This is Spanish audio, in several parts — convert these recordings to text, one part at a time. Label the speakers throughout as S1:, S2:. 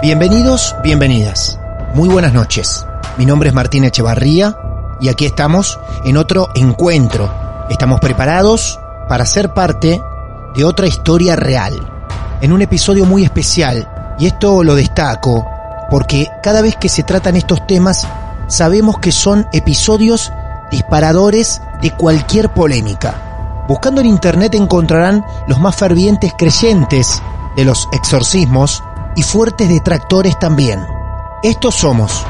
S1: Bienvenidos, bienvenidas. Muy buenas noches. Mi nombre es Martín Echevarría y aquí estamos en otro encuentro. Estamos preparados para ser parte de otra historia real. En un episodio muy especial, y esto lo destaco porque cada vez que se tratan estos temas sabemos que son episodios disparadores de cualquier polémica. Buscando en internet encontrarán los más fervientes creyentes de los exorcismos y fuertes detractores también. Estos somos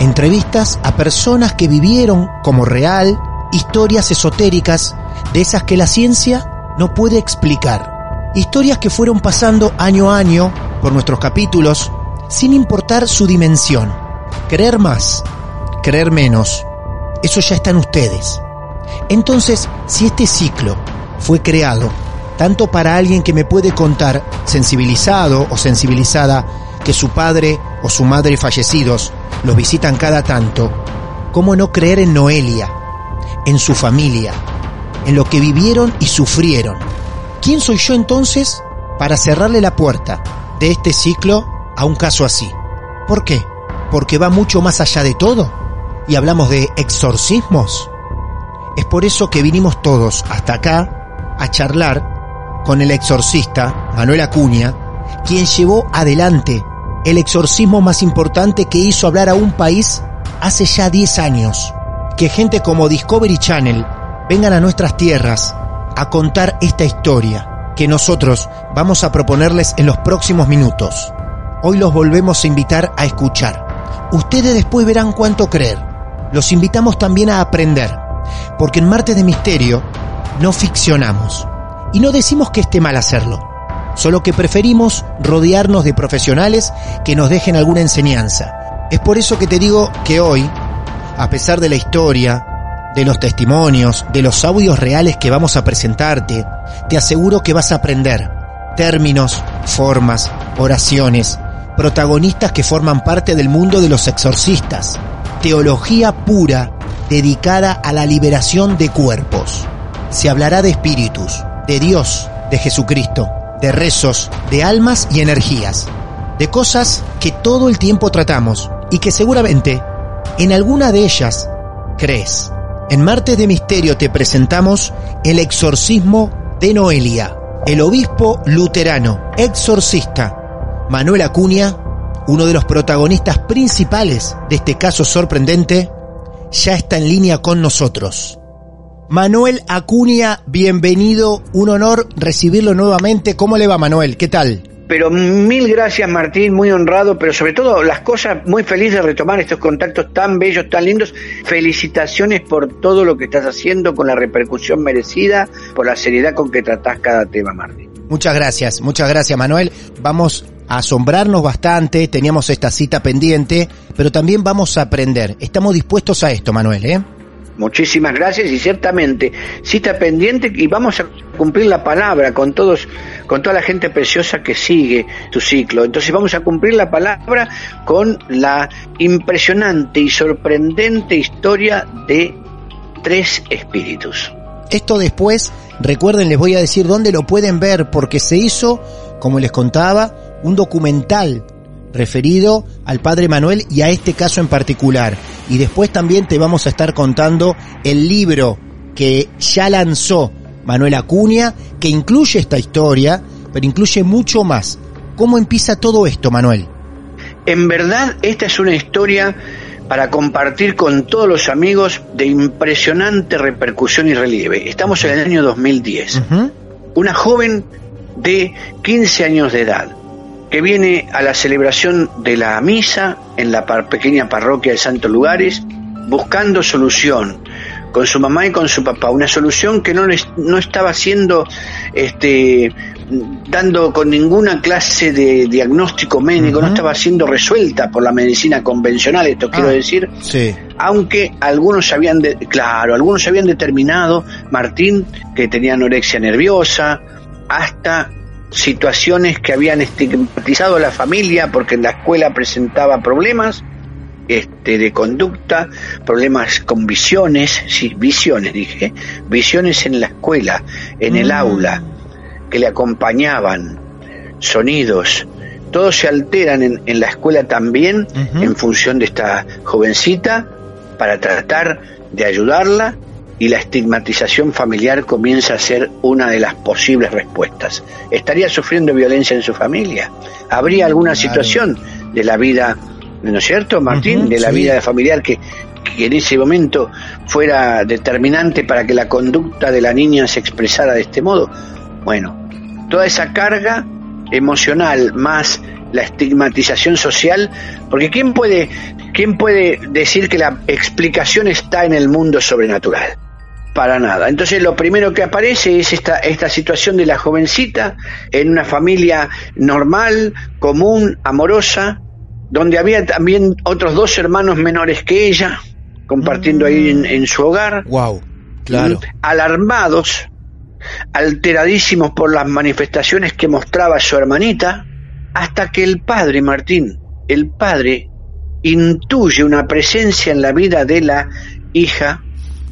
S1: entrevistas a personas que vivieron como real historias esotéricas de esas que la ciencia no puede explicar. Historias que fueron pasando año a año por nuestros capítulos sin importar su dimensión. Creer más, creer menos, eso ya está en ustedes. Entonces, si este ciclo fue creado tanto para alguien que me puede contar, sensibilizado o sensibilizada, que su padre o su madre fallecidos los visitan cada tanto, ¿cómo no creer en Noelia, en su familia, en lo que vivieron y sufrieron? ¿Quién soy yo entonces para cerrarle la puerta de este ciclo a un caso así? ¿Por qué? Porque va mucho más allá de todo y hablamos de exorcismos. Es por eso que vinimos todos hasta acá a charlar con el exorcista Manuel Acuña, quien llevó adelante el exorcismo más importante que hizo hablar a un país hace ya 10 años. Que gente como Discovery Channel vengan a nuestras tierras a contar esta historia que nosotros vamos a proponerles en los próximos minutos. Hoy los volvemos a invitar a escuchar. Ustedes después verán cuánto creer. Los invitamos también a aprender, porque en Martes de Misterio no ficcionamos. Y no decimos que esté mal hacerlo, solo que preferimos rodearnos de profesionales que nos dejen alguna enseñanza. Es por eso que te digo que hoy, a pesar de la historia, de los testimonios, de los audios reales que vamos a presentarte, te aseguro que vas a aprender términos, formas, oraciones, protagonistas que forman parte del mundo de los exorcistas, teología pura dedicada a la liberación de cuerpos. Se hablará de espíritus, de Dios, de Jesucristo, de rezos, de almas y energías, de cosas que todo el tiempo tratamos y que seguramente en alguna de ellas crees. En Martes de Misterio te presentamos el exorcismo de Noelia, el obispo luterano, exorcista, Manuel Acuña, uno de los protagonistas principales de este caso sorprendente, ya está en línea con nosotros. Manuel Acuña, bienvenido, un honor recibirlo nuevamente. ¿Cómo le va Manuel? ¿Qué tal?
S2: Pero mil gracias Martín, muy honrado, pero sobre todo las cosas, muy feliz de retomar estos contactos tan bellos, tan lindos. Felicitaciones por todo lo que estás haciendo, con la repercusión merecida, por la seriedad con que tratás cada tema, Martín.
S1: Muchas gracias, muchas gracias Manuel. Vamos a asombrarnos bastante, teníamos esta cita pendiente, pero también vamos a aprender. Estamos dispuestos a esto, Manuel, ¿eh?
S2: Muchísimas gracias y ciertamente está pendiente y vamos a cumplir la palabra con todos, con toda la gente preciosa que sigue tu ciclo. Entonces vamos a cumplir la palabra con la impresionante y sorprendente historia de tres espíritus.
S1: Esto después, recuerden, les voy a decir dónde lo pueden ver porque se hizo, como les contaba, un documental referido al padre Manuel y a este caso en particular. Y después también te vamos a estar contando el libro que ya lanzó Manuel Acuña, que incluye esta historia, pero incluye mucho más. ¿Cómo empieza todo esto, Manuel?
S2: En verdad, esta es una historia para compartir con todos los amigos de impresionante repercusión y relieve. Estamos en el año 2010. Una joven de 15 años de edad que viene a la celebración de la misa en la pequeña parroquia de Santos Lugares buscando solución con su mamá y con su papá, una solución que no, les, no estaba siendo este, dando con ninguna clase de diagnóstico médico, no estaba siendo resuelta por la medicina convencional, esto quiero ah, decir, sí. aunque algunos habían, de, claro, algunos habían determinado, Martín, que tenía anorexia nerviosa, hasta situaciones que habían estigmatizado a la familia porque en la escuela presentaba problemas este, de conducta, problemas con visiones, sí, visiones dije, visiones en la escuela, en el mm. aula, que le acompañaban, sonidos, todos se alteran en, en la escuela también en función de esta jovencita para tratar de ayudarla y la estigmatización familiar comienza a ser una de las posibles respuestas. ¿Estaría sufriendo violencia en su familia? ¿Habría alguna situación de la vida, ¿no es cierto, Martín? de la vida familiar que, que en ese momento fuera determinante para que la conducta de la niña se expresara de este modo. Bueno, toda esa carga emocional más la estigmatización social, porque ¿quién puede, quién puede decir que la explicación está en el mundo sobrenatural? Para nada. Entonces lo primero que aparece es esta, esta situación de la jovencita en una familia normal, común, amorosa, donde había también otros dos hermanos menores que ella, compartiendo ahí en, su hogar.
S1: Wow, claro.
S2: Alarmados, alteradísimos por las manifestaciones que mostraba su hermanita, hasta que el padre Martín, el padre, intuye una presencia en la vida de la hija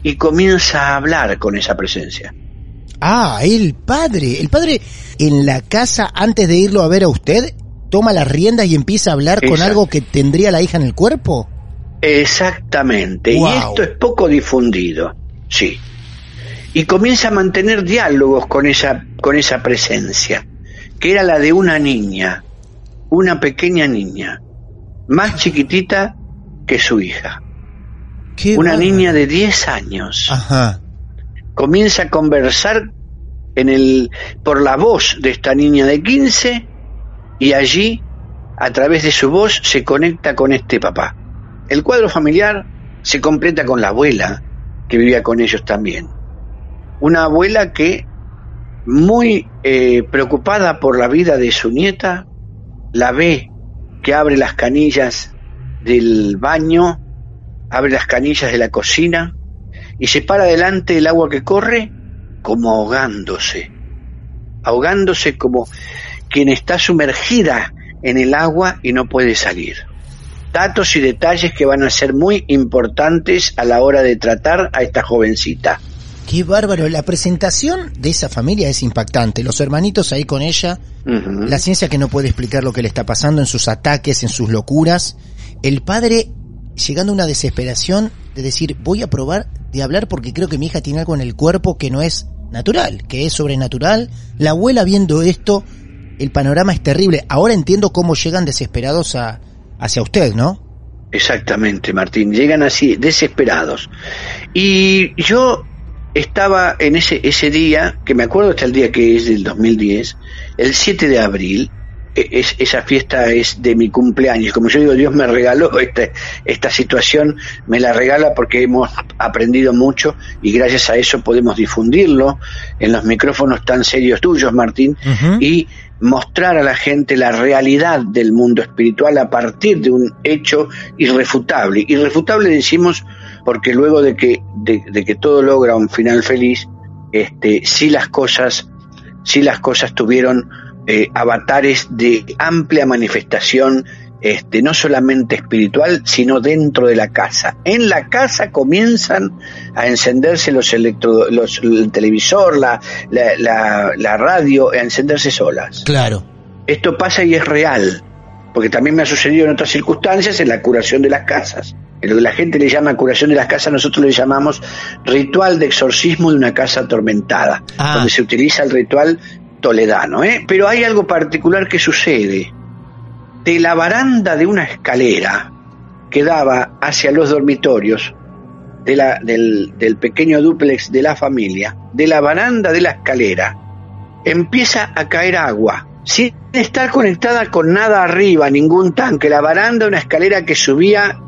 S2: y comienza a hablar con esa presencia.
S1: Ah, el padre. El padre en la casa, antes de irlo a ver a usted, toma las riendas y empieza a hablar con algo que tendría la hija en el cuerpo.
S2: Exactamente. Y esto es poco difundido. Sí. Y comienza a mantener diálogos con esa, con esa presencia, que era la de una niña, una pequeña niña, más chiquitita que su hija una niña de 10 años comienza a conversar en el, por la voz de esta niña de 15 y allí, a través de su voz, se conecta con este papá. El cuadro familiar se completa con la abuela, que vivía con ellos también. Una abuela que, muy eh, preocupada por la vida de su nieta, la ve que abre las canillas del baño abre las canillas de la cocina y se para delante del agua que corre como ahogándose, ahogándose como quien está sumergida en el agua y no puede salir. Datos y detalles que van a ser muy importantes a la hora de tratar a esta jovencita.
S1: Qué bárbaro, la presentación de esa familia es impactante, los hermanitos ahí con ella, la ciencia que no puede explicar lo que le está pasando en sus ataques, en sus locuras, el padre llegando a una desesperación de decir, voy a probar de hablar porque creo que mi hija tiene algo en el cuerpo que no es natural, que es sobrenatural. La abuela viendo esto, el panorama es terrible. Ahora entiendo cómo llegan desesperados a, hacia usted, ¿no?
S2: Exactamente, Martín. Llegan así, desesperados. Y yo estaba en ese, ese día, que me acuerdo hasta el día que es del 2010, el 7 de abril, es, esa fiesta es de mi cumpleaños. Como yo digo, Dios me regaló este, esta situación, me la regala porque hemos aprendido mucho y gracias a eso podemos difundirlo en los micrófonos tan serios tuyos, Martín, y mostrar a la gente la realidad del mundo espiritual a partir de un hecho irrefutable. Irrefutable decimos porque luego de que, de, de que todo logra un final feliz, este, sí las cosas, sí las cosas tuvieron eh, avatares de amplia manifestación este, no solamente espiritual, sino dentro de la casa. En la casa comienzan a encenderse los electro, los, el televisor, la, la, la, la radio, a encenderse solas.
S1: Claro.
S2: Esto pasa y es real, porque también me ha sucedido en otras circunstancias en la curación de las casas. En lo que la gente le llama curación de las casas, nosotros le llamamos ritual de exorcismo de una casa atormentada,
S1: Ah.
S2: donde se utiliza el ritual toledano. ¿eh? Pero hay algo particular que sucede. De la baranda de una escalera que daba hacia los dormitorios del, del pequeño dúplex de la familia, de la baranda de la escalera, empieza a caer agua, sin estar conectada con nada arriba, ningún tanque. La baranda, una escalera que subía,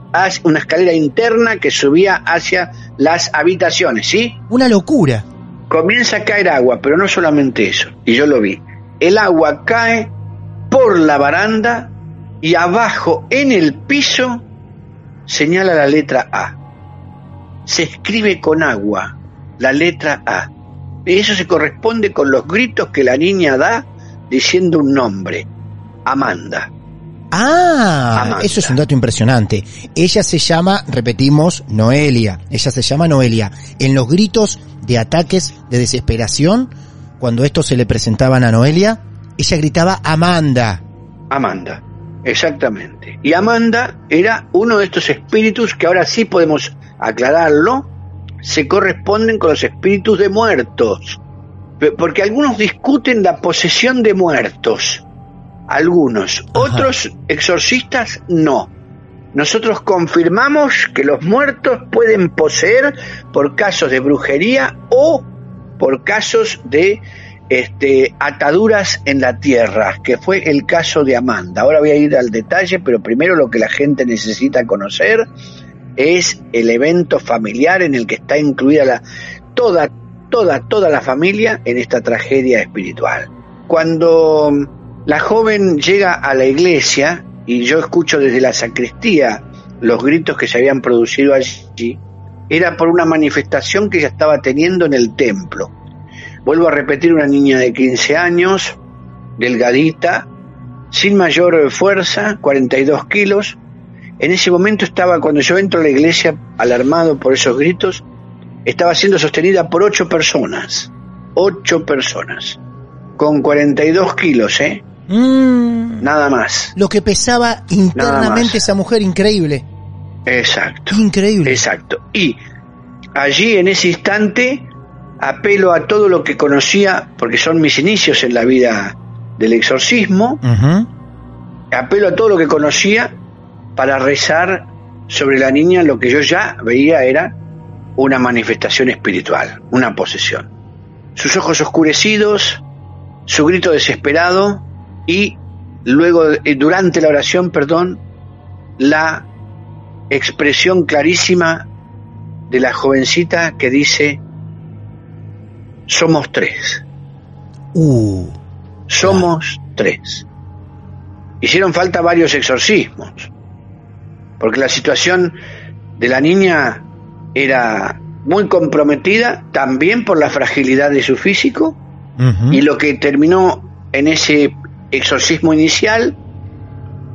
S2: una escalera interna que subía hacia las habitaciones, ¿sí?
S1: Una locura.
S2: Comienza a caer agua, pero no solamente eso, y yo lo vi. El agua cae por la baranda y abajo en el piso señala la letra A. Se escribe con agua la letra A. Y eso se corresponde con los gritos que la niña da diciendo un nombre. Amanda.
S1: Ah, eso es un dato impresionante. Ella se llama, repetimos, Noelia. Ella se llama Noelia. En los gritos de ataques de desesperación, cuando estos se le presentaban a Noelia, ella gritaba Amanda.
S2: Amanda, exactamente. Y Amanda era uno de estos espíritus que ahora sí podemos aclararlo, se corresponden con los espíritus de muertos. Porque algunos discuten la posesión de muertos. Algunos.
S1: Ajá.
S2: Otros exorcistas no. Nosotros confirmamos que los muertos pueden poseer por casos de brujería o por casos de este, ataduras en la tierra, que fue el caso de Amanda. Ahora voy a ir al detalle, pero primero lo que la gente necesita conocer es el evento familiar en el que está incluida la, toda, toda, toda la familia en esta tragedia espiritual. Cuando la joven llega a la iglesia y yo escucho desde la sacristía los gritos que se habían producido allí, era por una manifestación que ella estaba teniendo en el templo. Vuelvo a repetir, una niña de 15 años, delgadita, sin mayor fuerza, 42 kilos. En ese momento estaba, cuando yo entro a la iglesia, alarmado por esos gritos, estaba siendo sostenida por ocho personas. Ocho personas. Con 42 kilos, ¿eh?
S1: Mm,
S2: Nada más.
S1: lo que pesaba internamente esa mujer, increíble.
S2: Exacto.
S1: Increíble.
S2: Exacto. Y allí en ese instante apelo a todo lo que conocía, porque son mis inicios en la vida del exorcismo, apelo a todo lo que conocía para rezar sobre la niña lo que yo ya veía era una manifestación espiritual, una posesión. Sus ojos oscurecidos, su grito desesperado y luego, eh, durante la oración, perdón, la expresión clarísima de la jovencita que dice, somos tres.
S1: Uh,
S2: Somos tres. Hicieron falta varios exorcismos, porque la situación de la niña era muy comprometida también por la fragilidad de su físico y lo que terminó en ese exorcismo inicial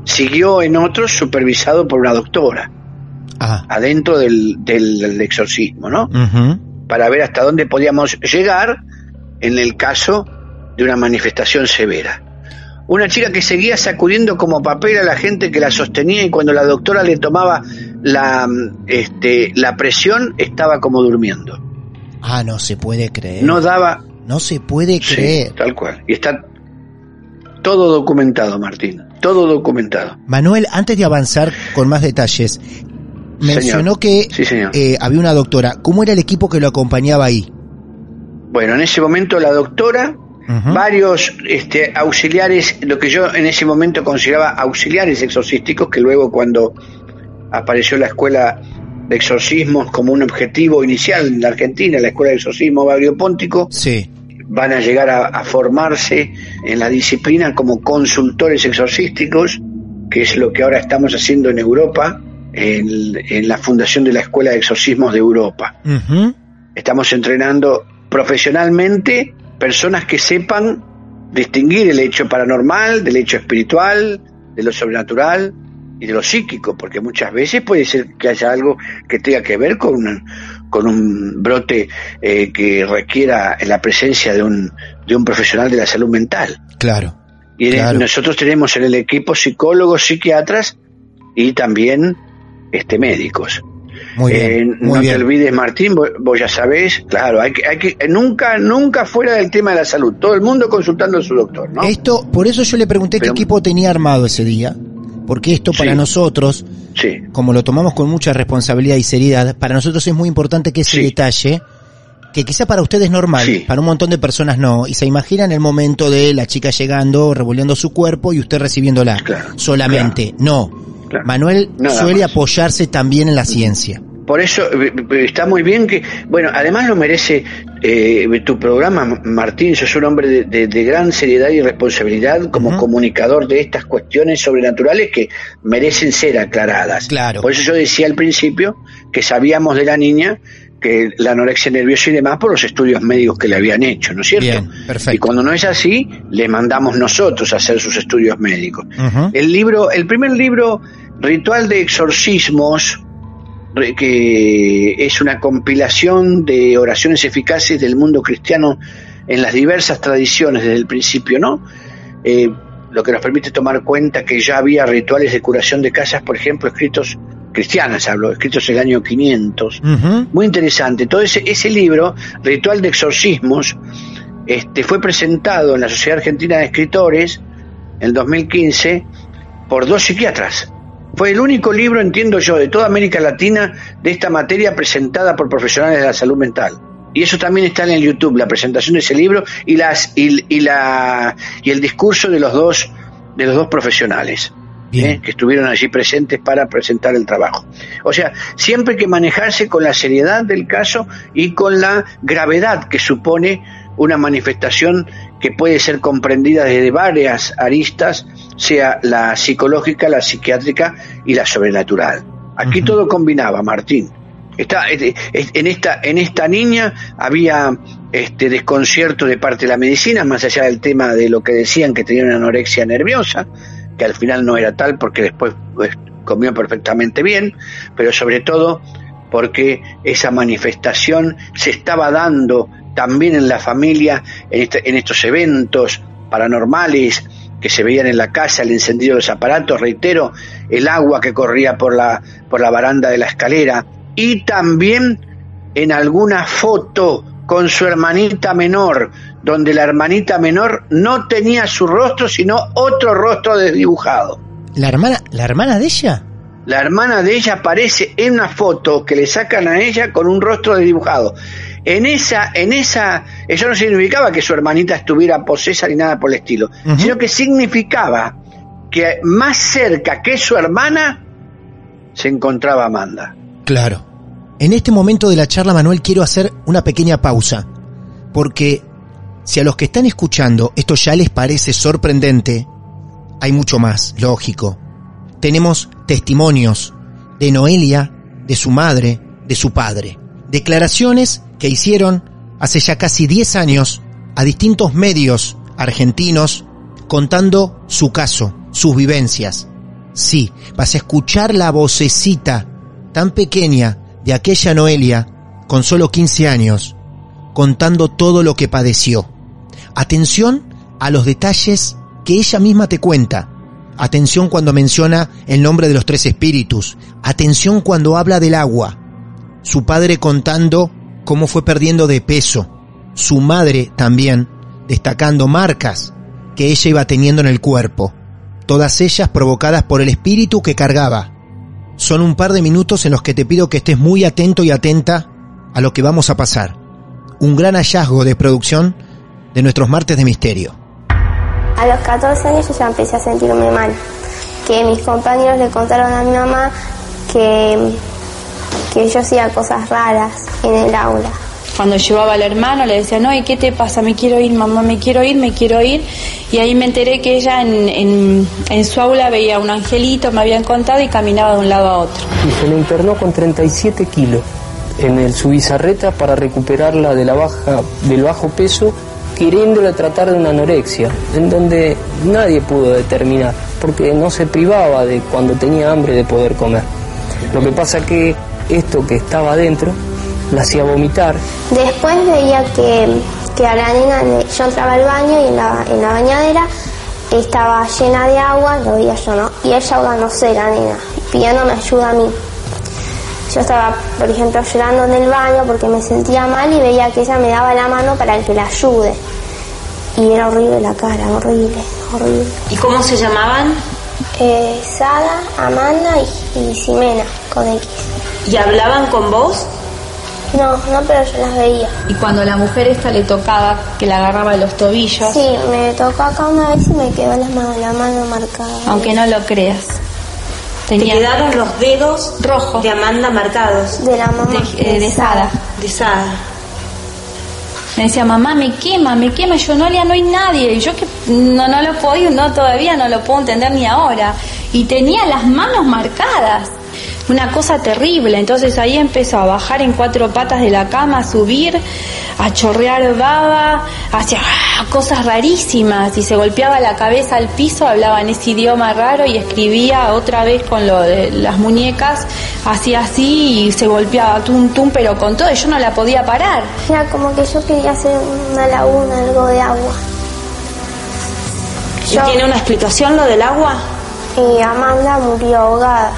S2: siguió en otros supervisado por una doctora
S1: Ah,
S2: adentro del, del, del exorcismo, ¿no? para ver hasta dónde podíamos llegar en el caso de una manifestación severa. Una chica que seguía sacudiendo como papel a la gente que la sostenía y cuando la doctora le tomaba la, este, la presión estaba como durmiendo.
S1: Ah, no se puede creer.
S2: No daba...
S1: No se puede
S2: Sí,
S1: creer.
S2: tal cual. Y está todo documentado, Martín. Todo documentado.
S1: Manuel, antes de avanzar con más detalles, mencionó
S2: Señor.
S1: que
S2: Sí, señor.
S1: eh, había una doctora. ¿Cómo era el equipo que lo acompañaba ahí?
S2: Bueno, en ese momento la doctora varios este, auxiliares, lo que yo en ese momento consideraba auxiliares exorcísticos, que luego cuando apareció la escuela de exorcismos como un objetivo inicial en la Argentina, la escuela de exorcismo Bagrio Póntico,
S1: Sí.
S2: van a llegar a, a formarse en la disciplina como consultores exorcísticos, que es lo que ahora estamos haciendo en Europa, en, en la fundación de la Escuela de Exorcismos de Europa. Estamos entrenando profesionalmente personas que sepan distinguir el hecho paranormal del hecho espiritual, de lo sobrenatural y de lo psíquico, porque muchas veces puede ser que haya algo que tenga que ver con un, con un brote eh, que requiera la presencia de un, de un profesional de la salud mental.
S1: Claro.
S2: Y
S1: Claro.
S2: nosotros tenemos en el equipo psicólogos, psiquiatras y también este médicos.
S1: Muy bien.
S2: Eh,
S1: muy
S2: no te olvides, Martín, vos, vos ya sabés, claro, hay que, hay que, nunca, nunca fuera del tema de la salud, todo el mundo consultando a su doctor, ¿no?
S1: Esto, por eso yo le pregunté
S2: Pero-
S1: qué equipo tenía armado ese día. Porque esto para
S2: Sí.
S1: nosotros,
S2: Sí,
S1: como lo tomamos con mucha responsabilidad y seriedad, para nosotros es muy importante que ese
S2: Sí.
S1: detalle, que quizá para ustedes es normal, para un montón de personas no, y se imaginan el momento de la chica llegando, revolviendo su cuerpo y usted recibiéndola
S2: Claro,
S1: solamente. No.
S2: Claro.
S1: Manuel
S2: Nada
S1: suele
S2: más.
S1: apoyarse también en la ciencia.
S2: Por eso eh, eh, está muy bien que, bueno, además lo merece eh, tu programa, Martín, sos un hombre de, de- de gran seriedad y responsabilidad como comunicador de estas cuestiones sobrenaturales que merecen ser aclaradas.
S1: Claro.
S2: Por eso yo decía al principio que sabíamos de la niña que la anorexia nerviosa y demás por los estudios médicos que le habían hecho, ¿no es cierto?
S1: Bien, perfecto.
S2: Y cuando no es así, le mandamos nosotros a hacer sus estudios médicos. El libro, el primer libro, Ritual de Exorcismos, que es una compilación de oraciones eficaces del mundo cristiano en las diversas tradiciones desde el principio, ¿no? Eh, lo que nos permite tomar cuenta que ya había rituales de curación de casas, por ejemplo, escritos cristianas, hablo, escritos en el año 500.
S1: Ujú.
S2: Muy interesante. Todo ese, ese libro, Ritual de Exorcismos, este, fue presentado en la Sociedad Argentina de Escritores en 2015 por dos psiquiatras. Fue el único libro, entiendo yo, de toda América Latina de esta materia presentada por profesionales de la salud mental. Y eso también está en el YouTube, la presentación de ese libro y las y, y la y el discurso de los dos de los dos profesionales
S1: Bien.
S2: ¿eh? que estuvieron allí presentes para presentar el trabajo. O sea, siempre hay que manejarse con la seriedad del caso y con la gravedad que supone una manifestación que puede ser comprendida desde varias aristas, sea la psicológica, la psiquiátrica y la sobrenatural. Aquí todo combinaba, Martín. Está, en esta en esta niña había este desconcierto de parte de la medicina, más allá del tema de lo que decían que tenía una anorexia nerviosa, que al final no era tal porque después pues, comió perfectamente bien, pero sobre todo porque esa manifestación se estaba dando también en la familia, en, este- en estos eventos paranormales que se veían en la casa, el encendido de los aparatos, reitero, el agua que corría por la, por la baranda de la escalera y también en alguna foto con su hermanita menor, donde la hermanita menor no tenía su rostro, sino otro rostro desdibujado.
S1: ¿La hermana, la hermana de ella?
S2: La hermana de ella aparece en una foto que le sacan a ella con un rostro desdibujado. En esa, en esa, eso no significaba que su hermanita estuviera posesa ni nada por el estilo, sino que significaba que más cerca que su hermana se encontraba Amanda.
S1: Claro. En este momento de la charla, Manuel, quiero hacer una pequeña pausa. Porque si a los que están escuchando esto ya les parece sorprendente, hay mucho más, lógico. Tenemos testimonios de Noelia, de su madre, de su padre. Declaraciones que hicieron hace ya casi 10 años a distintos medios argentinos contando su caso, sus vivencias. Sí, vas a escuchar la vocecita tan pequeña de aquella Noelia con solo 15 años contando todo lo que padeció. Atención a los detalles que ella misma te cuenta. Atención cuando menciona el nombre de los tres espíritus. Atención cuando habla del agua. Su padre contando cómo fue perdiendo de peso. Su madre también destacando marcas que ella iba teniendo en el cuerpo. Todas ellas provocadas por el espíritu que cargaba. Son un par de minutos en los que te pido que estés muy atento y atenta a lo que vamos a pasar. Un gran hallazgo de producción de nuestros martes de misterio.
S3: A los 14 años yo ya empecé a sentirme mal. Que mis compañeros le contaron a mi mamá que, que yo hacía cosas raras en el aula.
S4: Cuando llevaba al hermano le decía, no, ¿y qué te pasa? Me quiero ir, mamá, me quiero ir, me quiero ir. Y ahí me enteré que ella en, en, su aula veía un angelito, me habían contado, y caminaba de un lado a otro.
S5: Y se le internó con 37 kilos en el, su bizarreta para recuperarla de la baja, del bajo peso, queriéndola tratar de una anorexia, en donde nadie pudo determinar, porque no se privaba de cuando tenía hambre de poder comer. Lo que pasa que esto que estaba adentro la hacía vomitar.
S3: Después veía que, que a la nena, yo entraba al baño y en la, en la bañadera estaba llena de agua, lo veía yo, ¿no? Y ella ahogándose, la nena, pidiéndome ayuda a mí. Yo estaba, por ejemplo, llorando en el baño porque me sentía mal y veía que ella me daba la mano para que la ayude. Y era horrible la cara, horrible, horrible.
S4: ¿Y cómo se llamaban?
S3: Eh, Sada, Amanda y, y Ximena, con X.
S4: ¿Y hablaban con vos?
S3: No, no, pero yo las veía.
S4: Y cuando la mujer esta le tocaba, que la agarraba de los tobillos.
S3: Sí, me tocó acá una vez y me quedó la mano, la mano marcada.
S4: Aunque no lo creas.
S6: Tenía... Te quedaron los dedos rojos de Amanda marcados.
S3: De la mamá.
S4: De, de, Sada.
S6: De Sada.
S4: Me decía, mamá, me quema, me quema. Yo, no, no hay nadie. Y yo que no, no lo puedo, no, todavía no lo puedo entender ni ahora. Y tenía las manos marcadas una cosa terrible. Entonces ahí empezó a bajar en cuatro patas de la cama, a subir, a chorrear baba, hacía cosas rarísimas y se golpeaba la cabeza al piso, hablaba en ese idioma raro y escribía otra vez con lo de las muñecas, hacía así y se golpeaba tum tum, pero con todo, yo no la podía parar.
S3: Era como que yo quería hacer una laguna, algo de agua.
S6: ¿Y tiene una explicación lo del agua?
S3: Eh, Amanda murió ahogada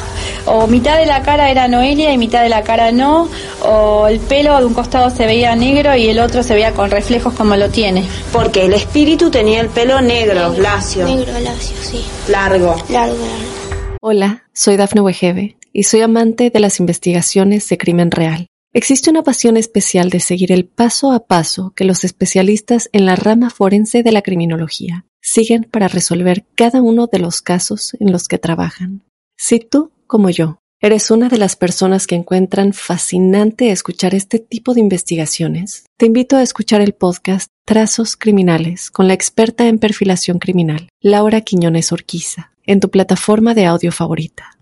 S4: o mitad de la cara era Noelia y mitad de la cara no, o el pelo de un costado se veía negro y el otro se veía con reflejos como lo tiene.
S6: Porque el espíritu tenía el pelo negro, lacio.
S3: Negro, lacio, sí.
S6: Largo.
S3: Largo, largo.
S7: Hola, soy Dafne Wegebe y soy amante de las investigaciones de crimen real. Existe una pasión especial de seguir el paso a paso que los especialistas en la rama forense de la criminología siguen para resolver cada uno de los casos en los que trabajan. Si tú como yo, ¿eres una de las personas que encuentran fascinante escuchar este tipo de investigaciones? Te invito a escuchar el podcast Trazos Criminales con la experta en perfilación criminal, Laura Quiñones Orquiza, en tu plataforma de audio favorita.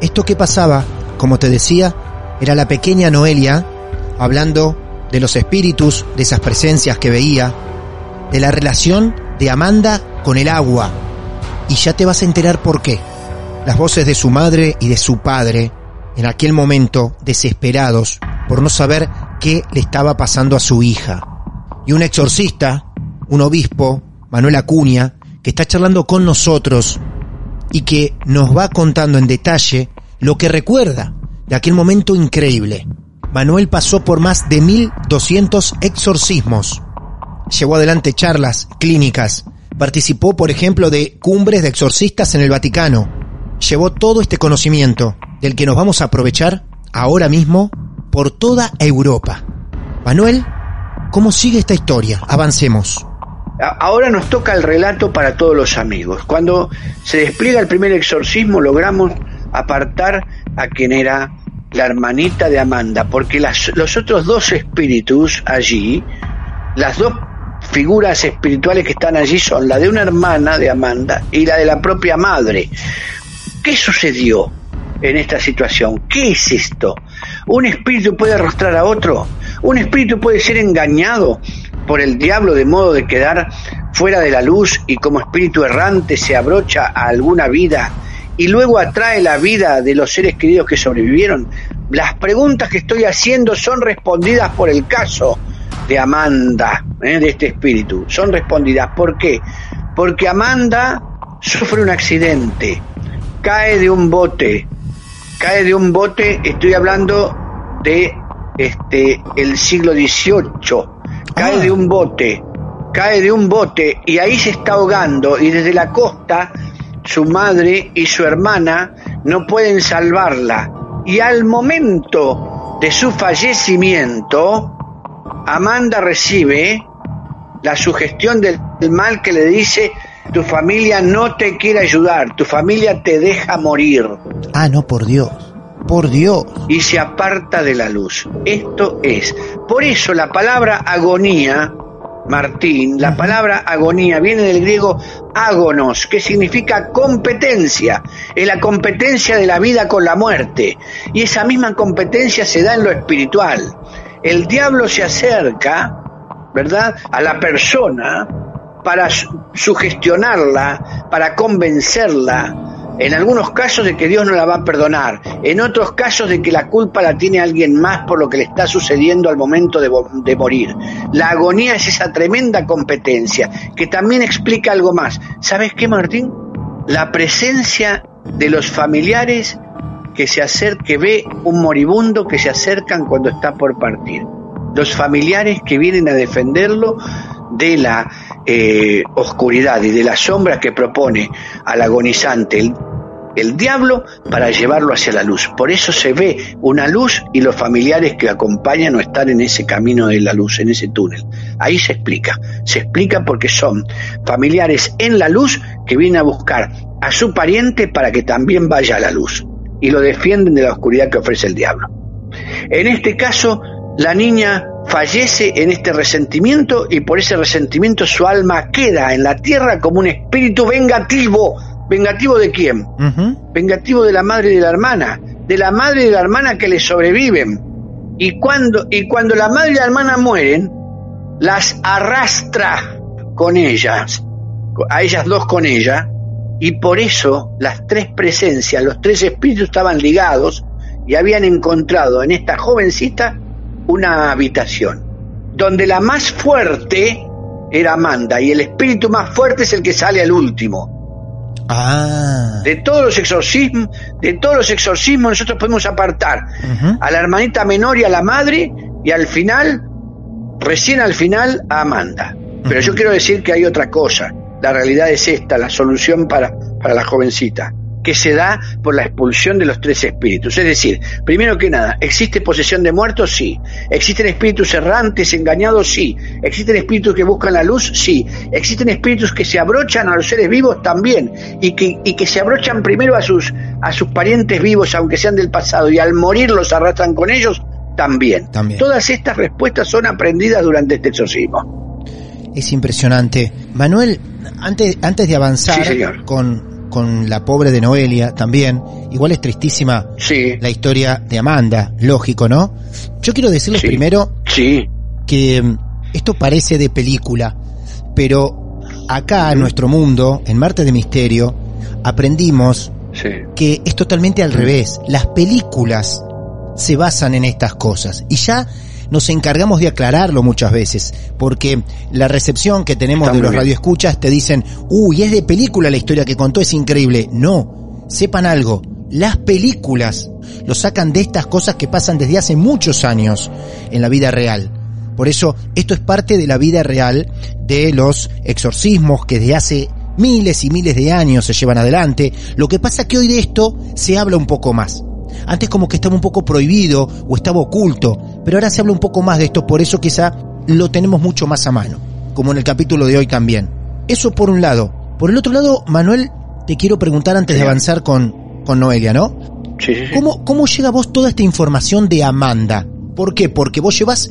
S1: Esto que pasaba, como te decía, era la pequeña Noelia hablando de los espíritus, de esas presencias que veía, de la relación de Amanda con el agua. Y ya te vas a enterar por qué las voces de su madre y de su padre, en aquel momento desesperados por no saber qué le estaba pasando a su hija. Y un exorcista, un obispo, Manuel Acuña, que está charlando con nosotros y que nos va contando en detalle lo que recuerda de aquel momento increíble. Manuel pasó por más de 1200 exorcismos. Llevó adelante charlas clínicas. Participó, por ejemplo, de cumbres de exorcistas en el Vaticano llevó todo este conocimiento del que nos vamos a aprovechar ahora mismo por toda Europa. Manuel, ¿cómo sigue esta historia? Avancemos.
S2: Ahora nos toca el relato para todos los amigos. Cuando se despliega el primer exorcismo logramos apartar a quien era la hermanita de Amanda, porque los otros dos espíritus allí, las dos figuras espirituales que están allí son la de una hermana de Amanda y la de la propia madre. ¿Qué sucedió en esta situación? ¿Qué es esto? ¿Un espíritu puede arrastrar a otro? ¿Un espíritu puede ser engañado por el diablo de modo de quedar fuera de la luz y como espíritu errante se abrocha a alguna vida y luego atrae la vida de los seres queridos que sobrevivieron? Las preguntas que estoy haciendo son respondidas por el caso de Amanda, ¿eh? de este espíritu. Son respondidas. ¿Por qué? Porque Amanda sufre un accidente cae de un bote, cae de un bote, estoy hablando de este el siglo XVIII, cae ah. de un bote, cae de un bote y ahí se está ahogando y desde la costa su madre y su hermana no pueden salvarla y al momento de su fallecimiento Amanda recibe la sugestión del mal que le dice tu familia no te quiere ayudar, tu familia te deja morir.
S1: Ah, no, por Dios. Por Dios.
S2: Y se aparta de la luz. Esto es. Por eso la palabra agonía, Martín, la palabra agonía viene del griego ágonos, que significa competencia. Es la competencia de la vida con la muerte. Y esa misma competencia se da en lo espiritual. El diablo se acerca, ¿verdad?, a la persona para sugestionarla, para convencerla, en algunos casos de que Dios no la va a perdonar, en otros casos de que la culpa la tiene alguien más por lo que le está sucediendo al momento de, morir. La agonía es esa tremenda competencia que también explica algo más. ¿Sabes qué, Martín? La presencia de los familiares que se acerca, que ve un moribundo que se acercan cuando está por partir. Los familiares que vienen a defenderlo de la eh, oscuridad y de la sombra que propone al agonizante el, el, diablo para llevarlo hacia la luz. Por eso se ve una luz y los familiares que acompañan no están en ese camino de la luz, en ese túnel. Ahí se explica. Se explica porque son familiares en la luz que vienen a buscar a su pariente para que también vaya a la luz y lo defienden de la oscuridad que ofrece el diablo. En este caso, la niña fallece en este resentimiento y por ese resentimiento su alma queda en la tierra como un espíritu vengativo. ¿Vengativo de quién? Vengativo de la madre y de la hermana, de la madre y de la hermana que le sobreviven. Y cuando, y cuando la madre y la hermana mueren, las arrastra con ellas, a ellas dos con ella, y por eso las tres presencias, los tres espíritus estaban ligados y habían encontrado en esta jovencita una habitación, donde la más fuerte era Amanda y el espíritu más fuerte es el que sale al último.
S1: Ah.
S2: De todos los exorcismos, de todos los exorcismos nosotros podemos apartar a la hermanita menor y a la madre y al final, recién al final, a Amanda. Pero yo quiero decir que hay otra cosa. La realidad es esta, la solución para, para la jovencita que se da por la expulsión de los tres espíritus. Es decir, primero que nada, ¿existe posesión de muertos? Sí. ¿Existen espíritus errantes, engañados? Sí. ¿Existen espíritus que buscan la luz? Sí. ¿Existen espíritus que se abrochan a los seres vivos? También. Y que, y que se abrochan primero a sus, a sus parientes vivos, aunque sean del pasado, y al morir los arrastran con ellos? También.
S1: También.
S2: Todas estas respuestas son aprendidas durante este exorcismo.
S1: Es impresionante. Manuel, antes, antes de avanzar con, con la pobre de Noelia también. Igual es tristísima la historia de Amanda, lógico, ¿no? Yo quiero decirles primero que mm, esto parece de película, pero acá en nuestro mundo, en Marte de Misterio, aprendimos que es totalmente al revés. Las películas se basan en estas cosas y ya nos encargamos de aclararlo muchas veces, porque la recepción que tenemos de los radioescuchas te dicen, uy, es de película la historia que contó, es increíble. No, sepan algo, las películas lo sacan de estas cosas que pasan desde hace muchos años en la vida real. Por eso, esto es parte de la vida real de los exorcismos que desde hace miles y miles de años se llevan adelante. Lo que pasa que hoy de esto se habla un poco más. Antes como que estaba un poco prohibido o estaba oculto, pero ahora se habla un poco más de esto, por eso quizá lo tenemos mucho más a mano, como en el capítulo de hoy también. Eso por un lado. Por el otro lado, Manuel, te quiero preguntar antes de avanzar con, con Noelia, ¿no?
S2: Sí, sí,
S1: ¿Cómo, ¿Cómo llega a vos toda esta información de Amanda? ¿Por qué? Porque vos llevas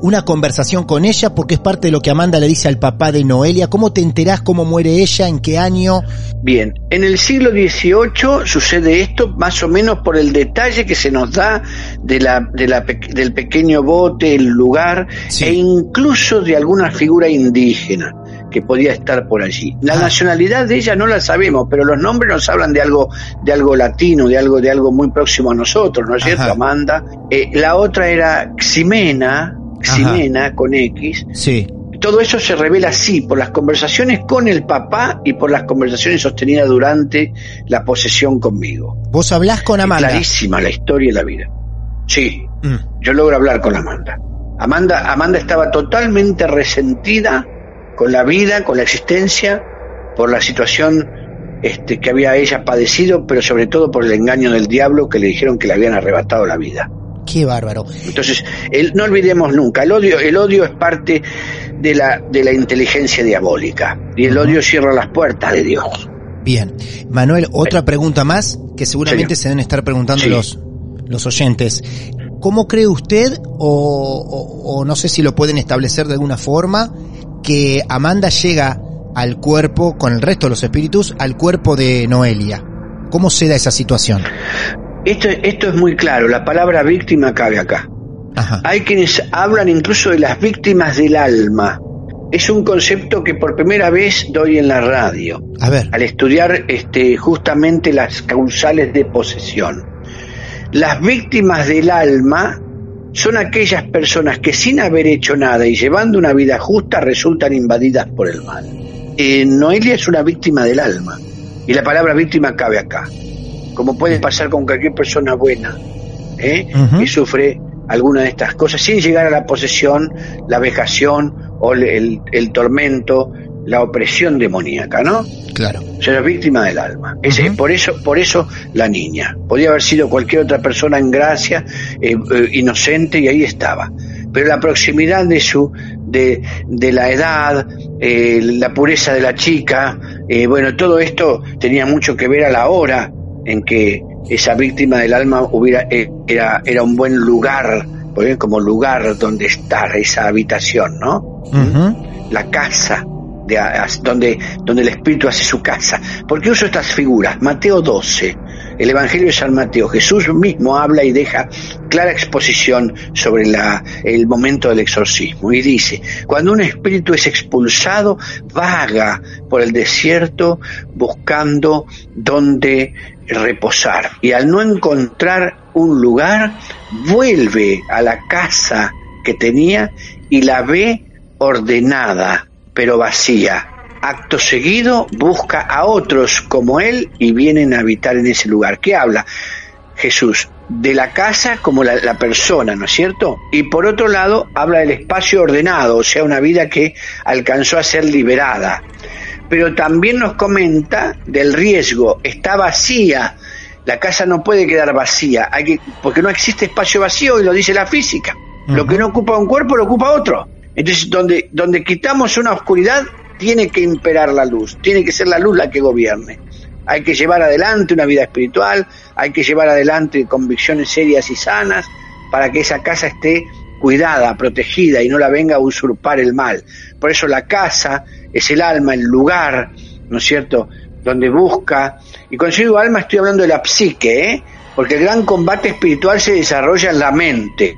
S1: una conversación con ella porque es parte de lo que Amanda le dice al papá de Noelia. ¿Cómo te enterás cómo muere ella? ¿En qué año?
S2: Bien, en el siglo XVIII sucede esto más o menos por el detalle que se nos da de la, de la, del pequeño bote, el lugar e incluso de alguna figura indígena que podía estar por allí. La ah. nacionalidad de ella no la sabemos, pero los nombres nos hablan de algo, de algo latino, de algo, de algo muy próximo a nosotros, ¿no es cierto, Amanda? Eh, la otra era Ximena, Ximena con X.
S1: Sí.
S2: Todo eso se revela así, por las conversaciones con el papá y por las conversaciones sostenidas durante la posesión conmigo.
S1: ¿Vos hablás con Amanda?
S2: clarísima la historia y la vida. Sí, mm. yo logro hablar con Amanda. Amanda. Amanda estaba totalmente resentida con la vida, con la existencia, por la situación este, que había ella padecido, pero sobre todo por el engaño del diablo que le dijeron que le habían arrebatado la vida.
S1: Qué bárbaro.
S2: Entonces, el, no olvidemos nunca, el odio, el odio es parte de la, de la inteligencia diabólica y el odio cierra las puertas de Dios.
S1: Bien. Manuel, otra pregunta más que seguramente se deben estar preguntando los, los oyentes. ¿Cómo cree usted, o, o no sé si lo pueden establecer de alguna forma, que Amanda llega al cuerpo, con el resto de los espíritus, al cuerpo de Noelia? ¿Cómo se da esa situación?
S2: Esto, esto es muy claro, la palabra víctima cabe acá. Hay quienes hablan incluso de las víctimas del alma. Es un concepto que por primera vez doy en la radio.
S1: A ver.
S2: Al estudiar este, justamente las causales de posesión. Las víctimas del alma son aquellas personas que sin haber hecho nada y llevando una vida justa resultan invadidas por el mal. Eh, Noelia es una víctima del alma y la palabra víctima cabe acá como puede pasar con cualquier persona buena, ¿eh? que sufre alguna de estas cosas sin llegar a la posesión, la vejación o el, tormento, la opresión demoníaca, ¿no?
S1: Claro.
S2: O sea, víctima del alma. Ese, por eso, por eso la niña. Podía haber sido cualquier otra persona en gracia, eh, eh, inocente, y ahí estaba. Pero la proximidad de su, de, de la edad, la pureza de la chica, bueno, todo esto tenía mucho que ver a la hora en que esa víctima del alma hubiera eh, era, era un buen lugar, como lugar donde estar esa habitación, ¿no? La casa de, donde, donde el Espíritu hace su casa. ¿Por qué uso estas figuras? Mateo 12, el Evangelio de San Mateo. Jesús mismo habla y deja clara exposición sobre la, el momento del exorcismo y dice, cuando un espíritu es expulsado, vaga por el desierto buscando donde reposar y al no encontrar un lugar, vuelve a la casa que tenía y la ve ordenada, pero vacía. Acto seguido busca a otros como él y vienen a habitar en ese lugar. ¿Qué habla? Jesús, de la casa como la, la, persona, ¿no es cierto? Y por otro lado, habla del espacio ordenado, o sea, una vida que alcanzó a ser liberada pero también nos comenta del riesgo. Está vacía. La casa no puede quedar vacía, hay que, porque no existe espacio vacío y lo dice la física. Lo que no ocupa un cuerpo lo ocupa otro. Entonces, donde, donde quitamos una oscuridad, tiene que imperar la luz, tiene que ser la luz la que gobierne. Hay que llevar adelante una vida espiritual, hay que llevar adelante convicciones serias y sanas para que esa casa esté cuidada, protegida y no la venga a usurpar el mal. Por eso la casa es el alma, el lugar, ¿no es cierto?, donde busca. Y cuando yo digo alma estoy hablando de la psique, ¿eh? porque el gran combate espiritual se desarrolla en la mente.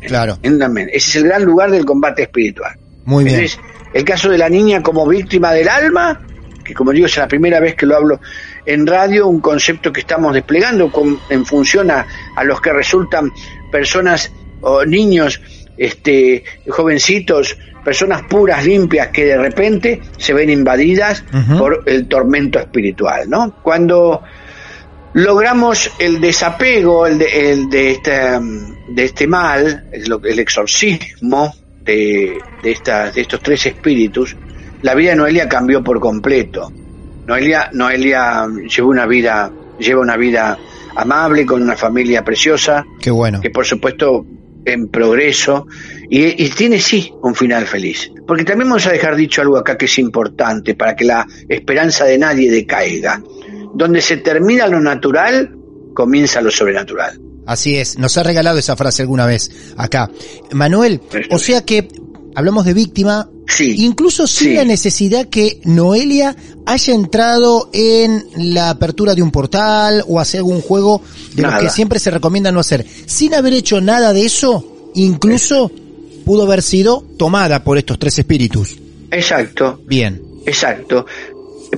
S1: Claro.
S2: En la mente. Ese es el gran lugar del combate espiritual.
S1: Muy bien.
S2: Entonces, el caso de la niña como víctima del alma, que como digo es la primera vez que lo hablo en radio, un concepto que estamos desplegando en función a, a los que resultan personas o niños, este, jovencitos, personas puras, limpias, que de repente se ven invadidas por el tormento espiritual, ¿no? Cuando logramos el desapego el de, el de, este, de este mal, el, exorcismo de, de, de estos tres espíritus, la vida de Noelia cambió por completo. Noelia, Noelia llevó una vida, lleva una vida amable, con una familia preciosa.
S1: Qué bueno.
S2: Que por supuesto en progreso y, tiene sí un final feliz. Porque también vamos a dejar dicho algo acá que es importante para que la esperanza de nadie decaiga. Donde se termina lo natural, comienza lo sobrenatural.
S1: Así es, nos ha regalado esa frase alguna vez acá. Manuel, o sea que hablamos de víctima,
S2: sí,
S1: incluso sin la necesidad que Noelia haya entrado en la apertura de un portal o hacer algún juego de lo que siempre se recomienda no hacer. Sin haber hecho nada de eso, incluso pudo haber sido tomada por estos tres espíritus.
S2: Exacto.
S1: Bien.
S2: Exacto.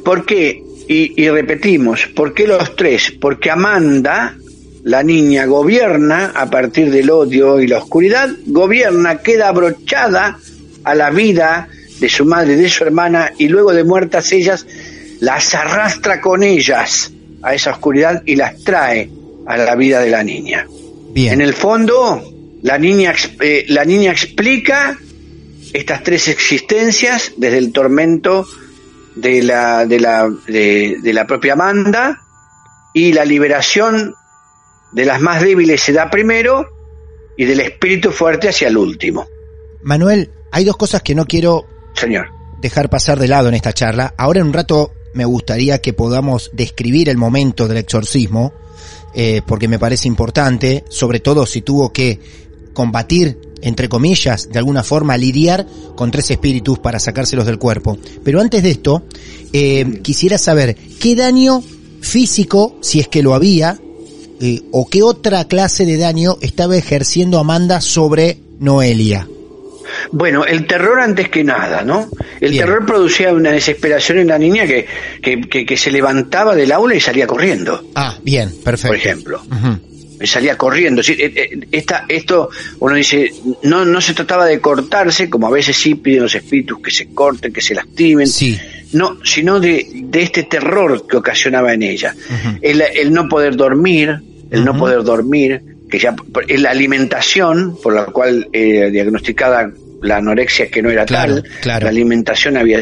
S2: ¿Por qué? Y, y repetimos, ¿por qué los tres? Porque Amanda la niña gobierna a partir del odio y la oscuridad, gobierna, queda abrochada a la vida de su madre de su hermana y luego de muertas ellas las arrastra con ellas a esa oscuridad y las trae a la vida de la niña.
S1: Bien.
S2: En el fondo, la niña, eh, la niña explica estas tres existencias desde el tormento de la, de la, de la propia Amanda y la liberación de las más débiles se da primero y del espíritu fuerte hacia el último.
S1: Manuel, hay dos cosas que no quiero
S2: Señor.
S1: dejar pasar de lado en esta charla. Ahora en un rato me gustaría que podamos describir el momento del exorcismo, eh, porque me parece importante, sobre todo si tuvo que combatir, entre comillas, de alguna forma lidiar con tres espíritus para sacárselos del cuerpo. Pero antes de esto, eh, quisiera saber qué daño físico, si es que lo había, eh, o qué otra clase de daño estaba ejerciendo Amanda sobre Noelia.
S2: Bueno, el terror antes que nada, ¿no? El terror producía una desesperación en la niña que, que, que, se levantaba del aula y salía corriendo.
S1: Ah, bien, perfecto.
S2: Por ejemplo. Salía corriendo. Eh, eh, esta, esto, uno dice, no, no se trataba de cortarse, como a veces sí piden los espíritus que se corten, que se lastimen.
S1: Sí.
S2: No, sino de, de este terror que ocasionaba en ella. el, el, no poder dormir, el no poder dormir, que ya la alimentación, por la cual eh, diagnosticada la anorexia que no era tal, la alimentación había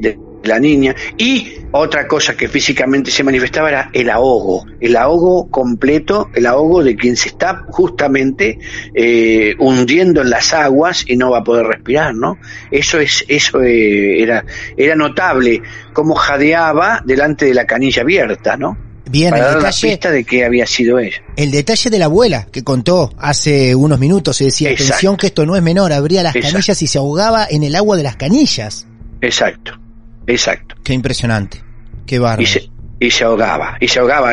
S2: de la niña y otra cosa que físicamente se manifestaba era el ahogo, el ahogo completo, el ahogo de quien se está justamente eh, hundiendo en las aguas y no va a poder respirar, ¿no? Eso es, eso eh, era, era notable, cómo jadeaba delante de la canilla abierta, ¿no?
S1: Bien,
S2: el detalle, de que había sido ella.
S1: El detalle de la abuela que contó hace unos minutos y decía, atención que esto no es menor, abría las canillas y se ahogaba en el agua de las canillas.
S2: Exacto, exacto.
S1: Qué impresionante, qué bárbaro.
S2: Y se, y se ahogaba, y se ahogaba,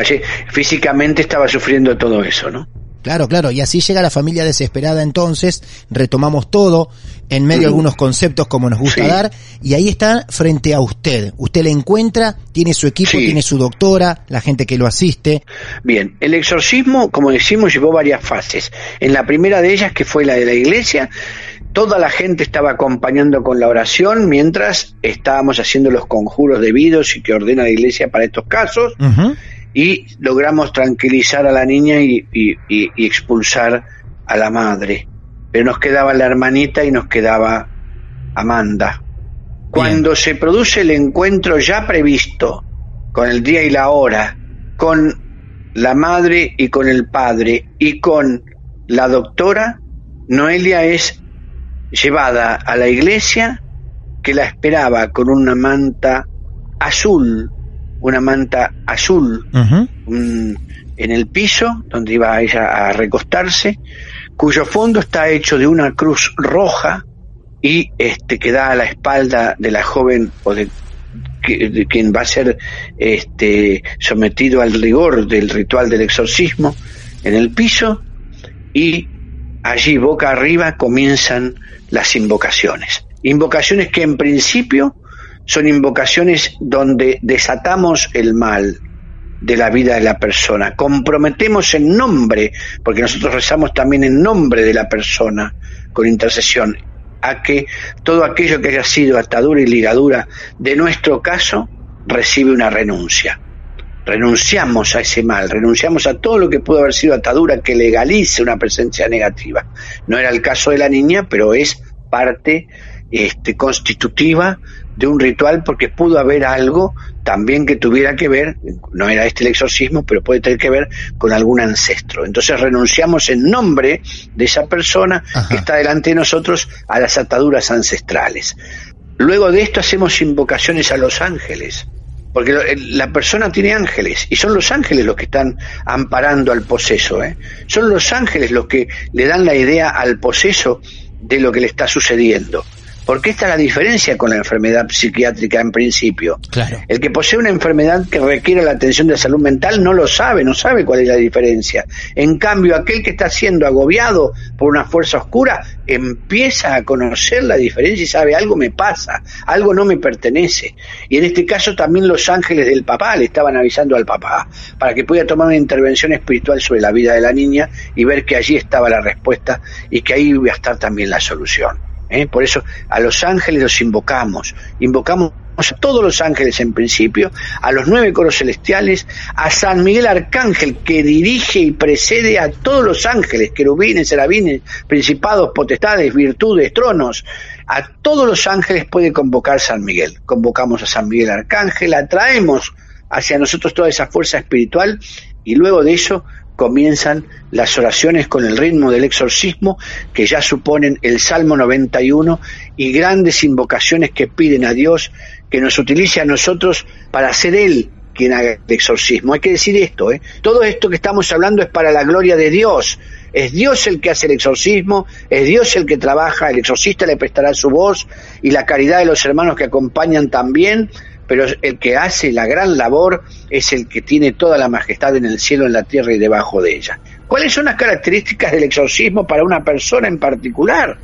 S2: físicamente estaba sufriendo todo eso, ¿no?
S1: Claro, claro, y así llega la familia desesperada entonces, retomamos todo, en medio de algunos conceptos como nos gusta dar, y ahí está frente a usted. Usted le encuentra, tiene su equipo, tiene su doctora, la gente que lo asiste.
S2: Bien, el exorcismo, como decimos, llevó varias fases. En la primera de ellas, que fue la de la iglesia, toda la gente estaba acompañando con la oración mientras estábamos haciendo los conjuros debidos y que ordena la iglesia para estos casos y logramos tranquilizar a la niña y, expulsar a la madre. Pero nos quedaba la hermanita y nos quedaba Amanda. Cuando se produce el encuentro ya previsto, con el día y la hora, con la madre y con el padre y con la doctora, Noelia es llevada a la iglesia que la esperaba con una manta azul una manta azul en el piso, donde iba ella a recostarse, cuyo fondo está hecho de una cruz roja y este que da a la espalda de la joven o de, quien va a ser este sometido al rigor del ritual del exorcismo en el piso y allí boca arriba comienzan las invocaciones. Invocaciones que en principio son invocaciones donde desatamos el mal de la vida de la persona, comprometemos en nombre, porque nosotros rezamos también en nombre de la persona con intercesión, a que todo aquello que haya sido atadura y ligadura de nuestro caso recibe una renuncia. Renunciamos a ese mal, renunciamos a todo lo que pudo haber sido atadura que legalice una presencia negativa. No era el caso de la niña, pero es parte este, constitutiva de un ritual porque pudo haber algo también que tuviera que ver, no era este el exorcismo, pero puede tener que ver con algún ancestro. Entonces renunciamos en nombre de esa persona que está delante de nosotros a las ataduras ancestrales. Luego de esto hacemos invocaciones a los ángeles, porque la persona tiene ángeles y son los ángeles los que están amparando al poseso. ¿eh? Son los ángeles los que le dan la idea al poseso de lo que le está sucediendo. Porque esta es la diferencia con la enfermedad psiquiátrica en principio.
S1: Claro.
S2: El que posee una enfermedad que requiere la atención de salud mental no lo sabe, no sabe cuál es la diferencia. En cambio, aquel que está siendo agobiado por una fuerza oscura empieza a conocer la diferencia y sabe algo me pasa, algo no me pertenece. Y en este caso también los ángeles del papá le estaban avisando al papá para que pudiera tomar una intervención espiritual sobre la vida de la niña y ver que allí estaba la respuesta y que ahí iba a estar también la solución. ¿Eh? Por eso a los ángeles los invocamos, invocamos a todos los ángeles en principio, a los nueve coros celestiales, a San Miguel Arcángel que dirige y precede a todos los ángeles, querubines, serafines, principados, potestades, virtudes, tronos, a todos los ángeles puede convocar San Miguel. Convocamos a San Miguel Arcángel, atraemos hacia nosotros toda esa fuerza espiritual y luego de eso comienzan las oraciones con el ritmo del exorcismo que ya suponen el Salmo 91 y grandes invocaciones que piden a Dios que nos utilice a nosotros para ser Él quien haga el exorcismo. Hay que decir esto, ¿eh? todo esto que estamos hablando es para la gloria de Dios. Es Dios el que hace el exorcismo, es Dios el que trabaja, el exorcista le prestará su voz y la caridad de los hermanos que acompañan también, pero el que hace la gran labor es el que tiene toda la majestad en el cielo, en la tierra y debajo de ella. ¿Cuáles son las características del exorcismo para una persona en particular?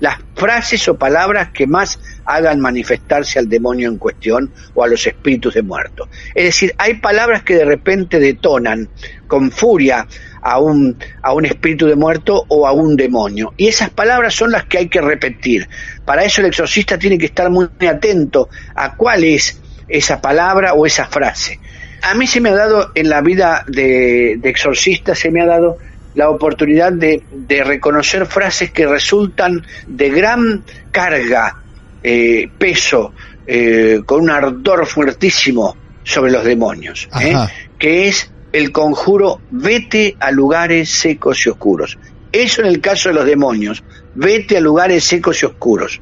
S2: Las frases o palabras que más hagan manifestarse al demonio en cuestión o a los espíritus de muertos. Es decir, hay palabras que de repente detonan con furia a un, a un espíritu de muerto o a un demonio. Y esas palabras son las que hay que repetir. Para eso el exorcista tiene que estar muy atento a cuál es esa palabra o esa frase. A mí se me ha dado en la vida de, de exorcista, se me ha dado la oportunidad de, de, reconocer frases que resultan de gran carga, eh, peso, eh, con un ardor fuertísimo sobre los demonios, ¿eh? que es el conjuro vete a lugares secos y oscuros. Eso en el caso de los demonios, vete a lugares secos y oscuros.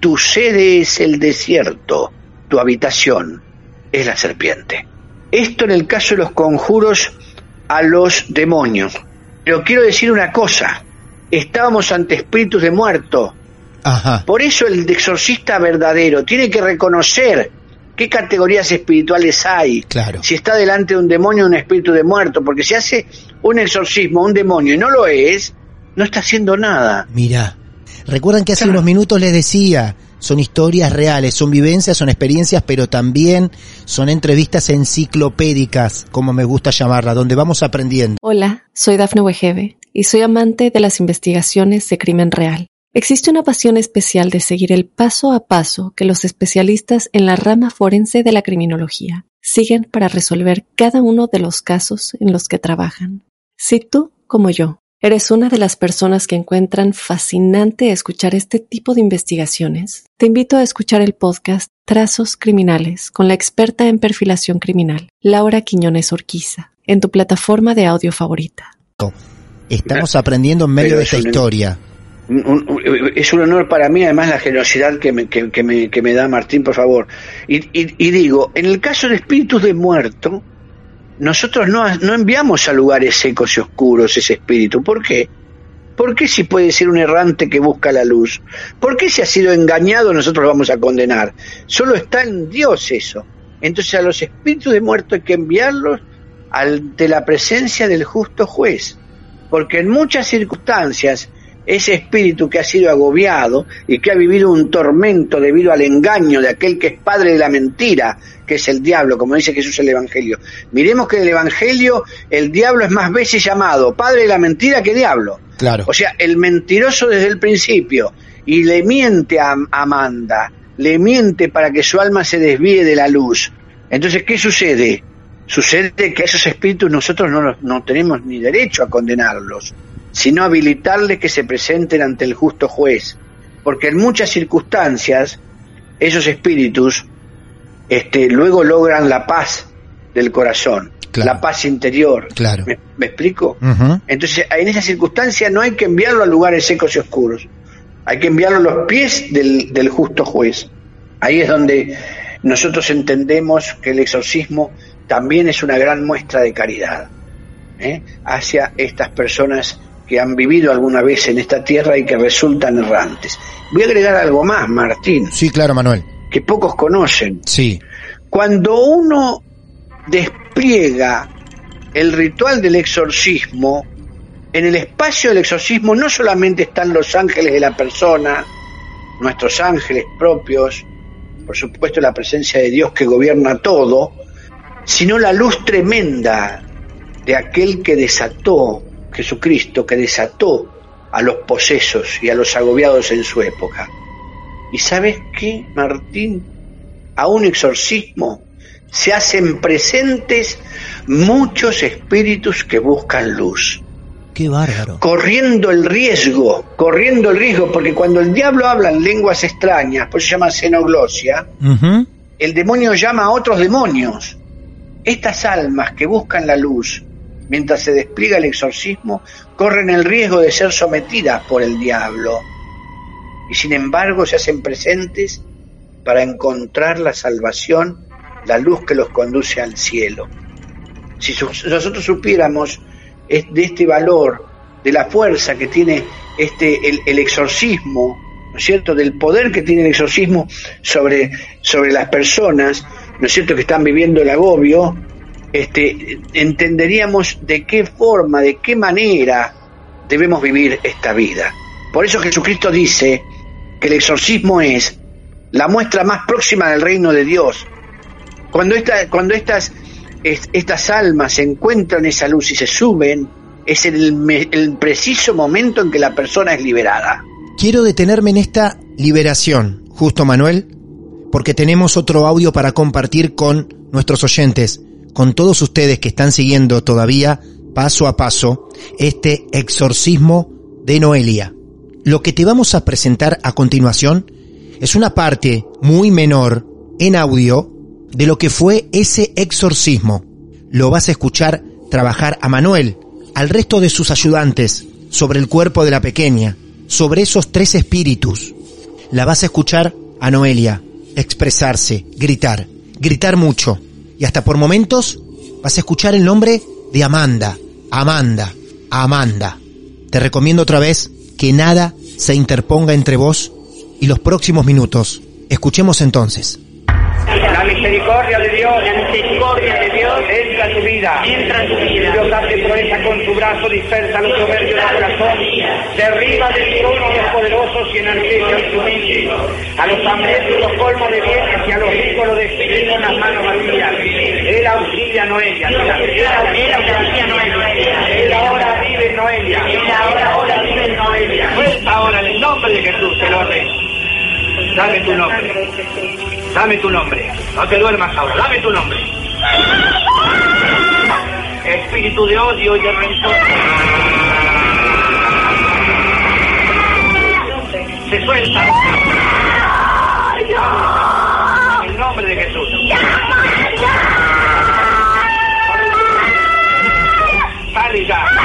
S2: Tu sede es el desierto, tu habitación es la serpiente. Esto en el caso de los conjuros a los demonios. Pero quiero decir una cosa, estábamos ante espíritus de muerto. Por eso el exorcista verdadero tiene que reconocer qué categorías espirituales hay.
S1: Claro.
S2: Si está delante de un demonio o un espíritu de muerto, porque si hace un exorcismo a un demonio y no lo es, no está haciendo nada.
S1: Mira, recuerdan que hace unos minutos les decía, son historias reales, son vivencias, son experiencias, pero también son entrevistas enciclopédicas, como me gusta llamarla, donde vamos aprendiendo.
S7: Hola, soy Dafne Wegebe y soy amante de las investigaciones de crimen real. Existe una pasión especial de seguir el paso a paso que los especialistas en la rama forense de la criminología siguen para resolver cada uno de los casos en los que trabajan. Si tú, como yo, ¿Eres una de las personas que encuentran fascinante escuchar este tipo de investigaciones? Te invito a escuchar el podcast Trazos Criminales con la experta en perfilación criminal, Laura Quiñones Orquiza, en tu plataforma de audio favorita.
S1: Estamos aprendiendo en medio de esta historia.
S2: es un honor para mí, además, la generosidad que me, que, me, que me da Martín, por favor. Y, y digo, en el caso de espíritus de muerto, nosotros no, no enviamos a lugares secos y oscuros ese espíritu. ¿Por qué? ¿Por qué si puede ser un errante que busca la luz? ¿Por qué si ha sido engañado nosotros vamos a condenar? Solo está en Dios eso. Entonces a los espíritus de muerto hay que enviarlos ante la presencia del justo juez. Porque en muchas circunstancias ese espíritu que ha sido agobiado y que ha vivido un tormento debido al engaño de aquel que es padre de la mentira, que es el diablo, como dice Jesús el Evangelio. Miremos que en el Evangelio el diablo es más veces llamado padre de la mentira que diablo.
S1: Claro.
S2: O sea, el mentiroso desde el principio y le miente a Amanda, le miente para que su alma se desvíe de la luz. Entonces, ¿qué sucede? Sucede que esos espíritus nosotros no, no tenemos ni derecho a condenarlos sino habilitarles que se presenten ante el justo juez, porque en muchas circunstancias esos espíritus este, luego logran la paz del corazón, la paz interior.
S1: Claro.
S2: ¿Me, explico? Entonces, en esa circunstancia no hay que enviarlo a lugares secos y oscuros, hay que enviarlo a los pies del, del justo juez. Ahí es donde nosotros entendemos que el exorcismo también es una gran muestra de caridad ¿eh? hacia estas personas que han vivido alguna vez en esta tierra y que resultan errantes. Voy a agregar algo más, Martín.
S1: Sí, claro, Manuel.
S2: Que pocos conocen.
S1: Sí.
S2: Cuando uno despliega el ritual del exorcismo, en el espacio del exorcismo no solamente están los ángeles de la persona, nuestros ángeles propios, por supuesto la presencia de Dios que gobierna todo, sino la luz tremenda de aquel que desató Jesucristo que desató a los posesos y a los agobiados en su época. ¿Y sabes qué, Martín? A un exorcismo se hacen presentes muchos espíritus que buscan luz.
S1: Qué bárbaro.
S2: Corriendo el riesgo, corriendo el riesgo, porque cuando el diablo habla en lenguas extrañas, por eso se llama xenoglosia, el demonio llama a otros demonios. Estas almas que buscan la luz, mientras se despliega el exorcismo, corren el riesgo de ser sometidas por el diablo y sin embargo se hacen presentes para encontrar la salvación la luz que los conduce al cielo. Si nosotros supiéramos de este valor, de la fuerza que tiene este, el, exorcismo, ¿no es cierto?, del poder que tiene el exorcismo sobre, sobre las personas, ¿no es cierto?, que están viviendo el agobio, este, entenderíamos de qué forma, de qué manera debemos vivir esta vida. Por eso Jesucristo dice que el exorcismo es la muestra más próxima del reino de Dios. Cuando, esta, cuando estas, estas almas encuentran esa luz y se suben, es el, el preciso momento en que la persona es liberada.
S1: Quiero detenerme en esta liberación, justo Manuel, porque tenemos otro audio para compartir con nuestros oyentes, con todos ustedes que están siguiendo todavía paso a paso este exorcismo de Noelia. Lo que te vamos a presentar a continuación es una parte muy menor en audio de lo que fue ese exorcismo. Lo vas a escuchar trabajar a Manuel, al resto de sus ayudantes, sobre el cuerpo de la pequeña, sobre esos tres espíritus. La vas a escuchar a Noelia expresarse, gritar, gritar mucho. Y hasta por momentos vas a escuchar el nombre de Amanda, Amanda, Amanda. Te recomiendo otra vez que nada se interponga entre vos y los próximos minutos. Escuchemos entonces.
S2: La misericordia de Dios, la misericordia de Dios entra en tu vida. Entra en tu vida. Dios hace proeza con tu brazo, dispersa los soberbios del corazón. Derriba del trono a los poderosos y enaltece a su mente. A los hambrientos los colma de bienes y a los ricos los despedimos en las manos vacías. Él auxilia a Noelia. Él auxilia a Noelia. Él ahora vive en Noelia. Él ahora, ahora en Noelia. Fuerza ahora en el nombre de Jesús, te lo Dame tu nombre. Dame tu nombre. No te duermas ahora. Dame tu nombre. Espíritu de odio y de rencor. Se suelta. En el nombre de Jesús. Sale ya.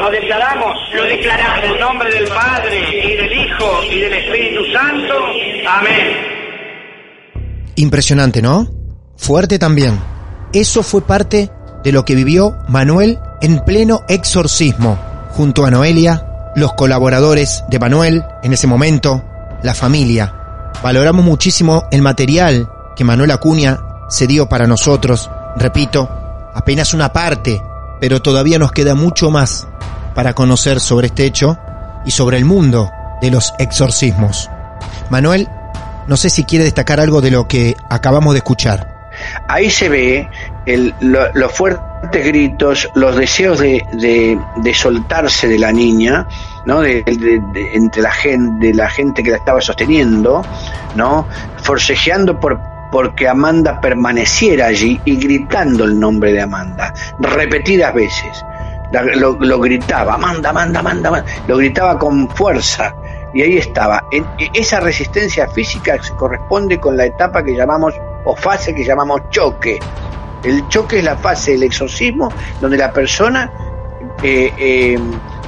S2: Lo declaramos, lo declaramos. En el nombre del Padre, y del Hijo, y del Espíritu Santo. Amén.
S1: Impresionante, ¿no? Fuerte también. Eso fue parte de lo que vivió Manuel en pleno exorcismo, junto a Noelia, los colaboradores de Manuel en ese momento, la familia. Valoramos muchísimo el material que Manuel Acuña se dio para nosotros, repito, apenas una parte, pero todavía nos queda mucho más para conocer sobre este hecho y sobre el mundo de los exorcismos. Manuel, no sé si quiere destacar algo de lo que acabamos de escuchar.
S2: Ahí se ve los fuertes gritos, los deseos de, de, soltarse de la niña, ¿no? De, entre la gente, de la gente que la estaba sosteniendo, ¿no? Forcejeando por porque Amanda permaneciera allí y gritando el nombre de Amanda, repetidas veces. Lo, gritaba, Amanda, Amanda, Amanda, lo gritaba con fuerza. Y ahí estaba. En, esa resistencia física se corresponde con la etapa que llamamos, o fase que llamamos choque. El choque es la fase del exorcismo donde la persona eh, eh,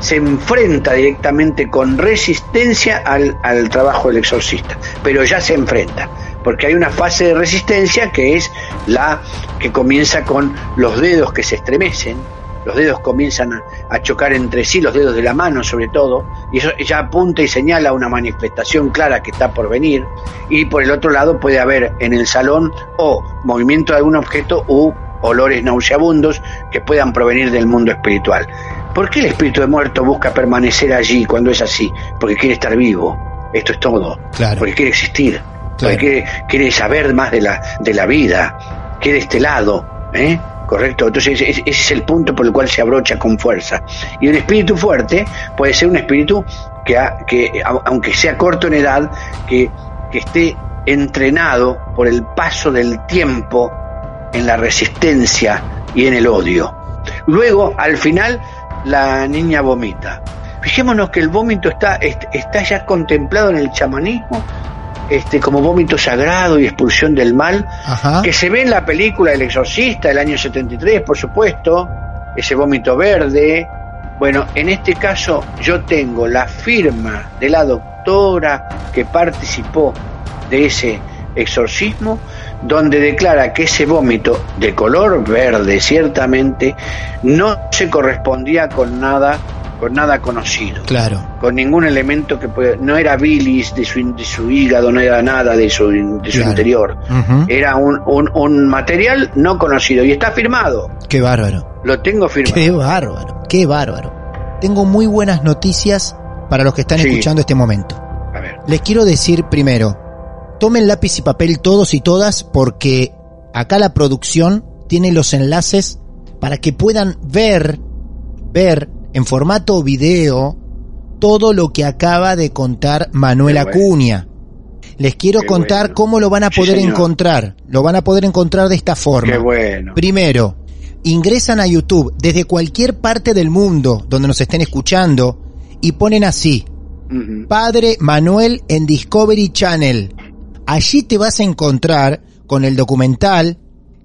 S2: se enfrenta directamente con resistencia al, al trabajo del exorcista, pero ya se enfrenta porque hay una fase de resistencia que es la que comienza con los dedos que se estremecen, los dedos comienzan a, chocar entre sí, los dedos de la mano sobre todo, y eso ya apunta y señala una manifestación clara que está por venir, y por el otro lado puede haber en el salón o movimiento de algún objeto u olores nauseabundos que puedan provenir del mundo espiritual. ¿Por qué el espíritu de muerto busca permanecer allí cuando es así? Porque quiere estar vivo. Esto es todo. Porque quiere existir porque quiere, saber más de la, de la vida, quiere este lado, ¿eh? ¿Correcto? Entonces ese es el punto por el cual se abrocha con fuerza. Y un espíritu fuerte puede ser un espíritu que, que aunque sea corto en edad, que, que esté entrenado por el paso del tiempo en la resistencia y en el odio. Luego, al final, la niña vomita. Fijémonos que el vómito está, está ya contemplado en el chamanismo este, como vómito sagrado y expulsión del mal, que se ve en la película El Exorcista del año 73, por supuesto, ese vómito verde. Bueno, en este caso yo tengo la firma de la doctora que participó de ese exorcismo, donde declara que ese vómito de color verde ciertamente no se correspondía con nada con nada conocido.
S1: Claro.
S2: Con ningún elemento que pueda, no era bilis de su, de su hígado, no era nada de su, de su interior. Era un, un, un, material no conocido y está firmado.
S1: Qué bárbaro.
S2: Lo tengo firmado.
S1: Qué bárbaro, qué bárbaro. Tengo muy buenas noticias para los que están escuchando este momento.
S2: A ver.
S1: Les quiero decir primero, tomen lápiz y papel todos y todas porque acá la producción tiene los enlaces para que puedan ver, ver en formato video todo lo que acaba de contar Manuel Acuña. Les quiero contar cómo lo van a poder encontrar. Lo van a poder encontrar de esta forma. Primero, ingresan a YouTube desde cualquier parte del mundo donde nos estén escuchando y ponen así. Padre Manuel en Discovery Channel. Allí te vas a encontrar con el documental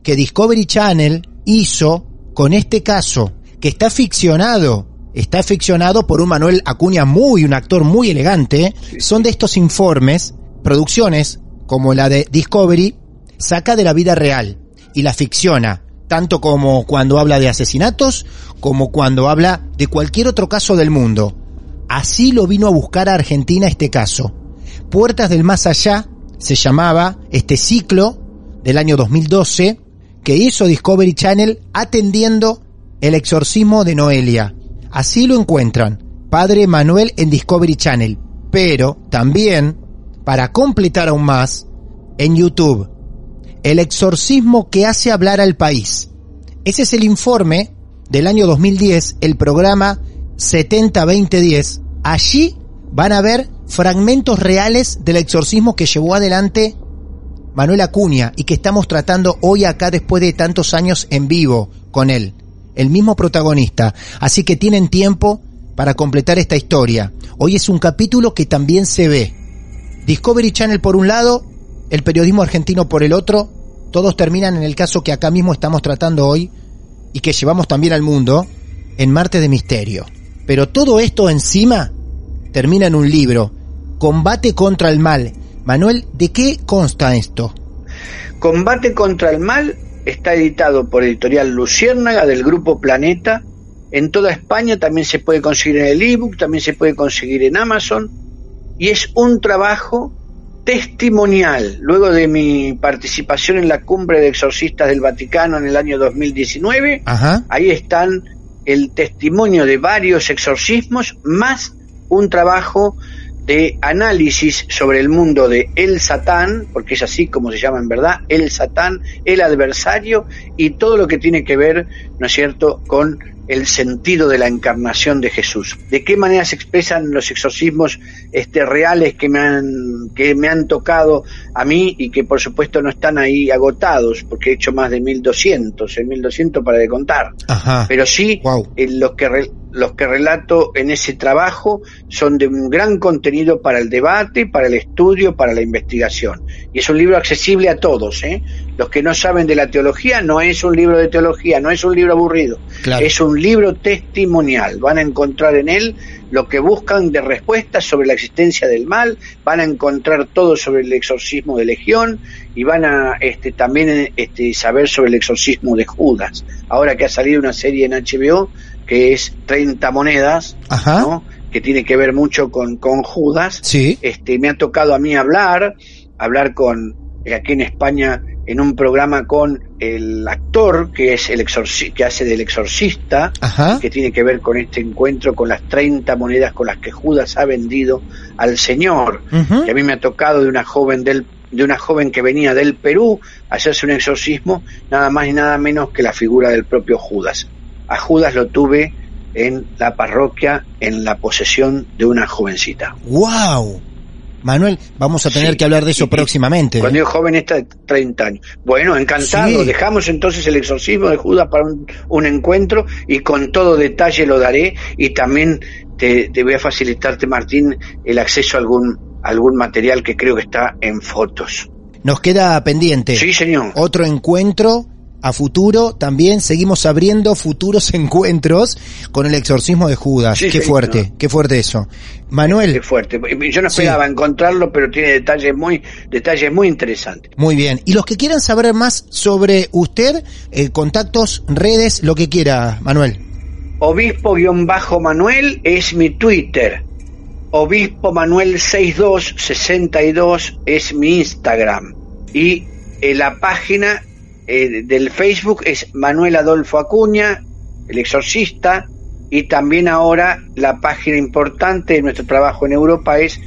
S1: que Discovery Channel hizo con este caso, que está ficcionado está ficcionado por un Manuel Acuña muy, un actor muy elegante. Son de estos informes, producciones como la de Discovery, saca de la vida real y la ficciona, tanto como cuando habla de asesinatos, como cuando habla de cualquier otro caso del mundo. Así lo vino a buscar a Argentina este caso. Puertas del Más Allá se llamaba este ciclo del año 2012 que hizo Discovery Channel atendiendo el exorcismo de Noelia. Así lo encuentran, Padre Manuel en Discovery Channel, pero también, para completar aún más, en YouTube, El exorcismo que hace hablar al país. Ese es el informe del año 2010, el programa 70-2010. Allí van a ver fragmentos reales del exorcismo que llevó adelante Manuel Acuña y que estamos tratando hoy acá después de tantos años en vivo con él el mismo protagonista, así que tienen tiempo para completar esta historia. Hoy es un capítulo que también se ve. Discovery Channel por un lado, el periodismo argentino por el otro, todos terminan en el caso que acá mismo estamos tratando hoy y que llevamos también al mundo, en Marte de Misterio. Pero todo esto encima termina en un libro, Combate contra el Mal. Manuel, ¿de qué consta esto?
S2: Combate contra el Mal está editado por Editorial Luciérnaga del Grupo Planeta. En toda España también se puede conseguir en el ebook, también se puede conseguir en Amazon. Y es un trabajo testimonial. Luego de mi participación en la cumbre de exorcistas del Vaticano en el año 2019, ahí están el testimonio de varios exorcismos, más un trabajo de análisis sobre el mundo de el Satán, porque es así como se llama en verdad, el Satán, el adversario y todo lo que tiene que ver, ¿no es cierto?, con el sentido de la encarnación de Jesús. ¿De qué manera se expresan los exorcismos este, reales que me, han, que me han tocado a mí y que por supuesto no están ahí agotados, porque he hecho más de 1200, en 1200 para de contar. Pero sí, en los que los que relato en ese trabajo son de un gran contenido para el debate, para el estudio, para la investigación. Y es un libro accesible a todos. ¿eh? Los que no saben de la teología, no es un libro de teología, no es un libro aburrido. Es un libro testimonial. Van a encontrar en él lo que buscan de respuestas sobre la existencia del mal, van a encontrar todo sobre el exorcismo de Legión y van a este, también este, saber sobre el exorcismo de Judas. Ahora que ha salido una serie en HBO que es 30 monedas, que tiene que ver mucho con, con Judas.
S1: Sí.
S2: Este, me ha tocado a mí hablar, hablar con, eh, aquí en España, en un programa con el actor que es el que hace del exorcista, que tiene que ver con este encuentro con las 30 monedas con las que Judas ha vendido al Señor. Y a mí me ha tocado de una joven del de una joven que venía del Perú a hacerse un exorcismo, nada más y nada menos que la figura del propio Judas. A Judas lo tuve en la parroquia en la posesión de una jovencita.
S1: ¡Wow! Manuel, vamos a tener
S2: Sí,
S1: que hablar de eso
S2: y-
S1: próximamente.
S2: Cuando
S1: ¿eh?
S2: yo joven está de 30 años. Bueno, encantado.
S1: Sí.
S2: Dejamos entonces el exorcismo de Judas para un, un encuentro y con todo detalle lo daré y también te, te voy a facilitarte, Martín, el acceso a algún, algún material que creo que está en fotos.
S1: Nos queda pendiente.
S2: Sí, señor.
S1: Otro encuentro a futuro. También seguimos abriendo futuros encuentros con el exorcismo de Judas.
S2: Sí,
S1: qué
S2: señor.
S1: fuerte, qué fuerte eso. Manuel.
S2: Qué fuerte. Yo no
S1: Sí.
S2: esperaba encontrarlo, pero tiene detalles muy, detalles muy interesantes.
S1: Muy bien. Y los que quieran saber más sobre usted, eh, contactos, redes, lo que quiera, Manuel.
S2: Obispo-Manuel es mi Twitter. Obispo Manuel 6262 es mi Instagram. Y eh, la página eh, del Facebook es Manuel Adolfo Acuña, el exorcista. Y también ahora la página importante de nuestro trabajo en Europa es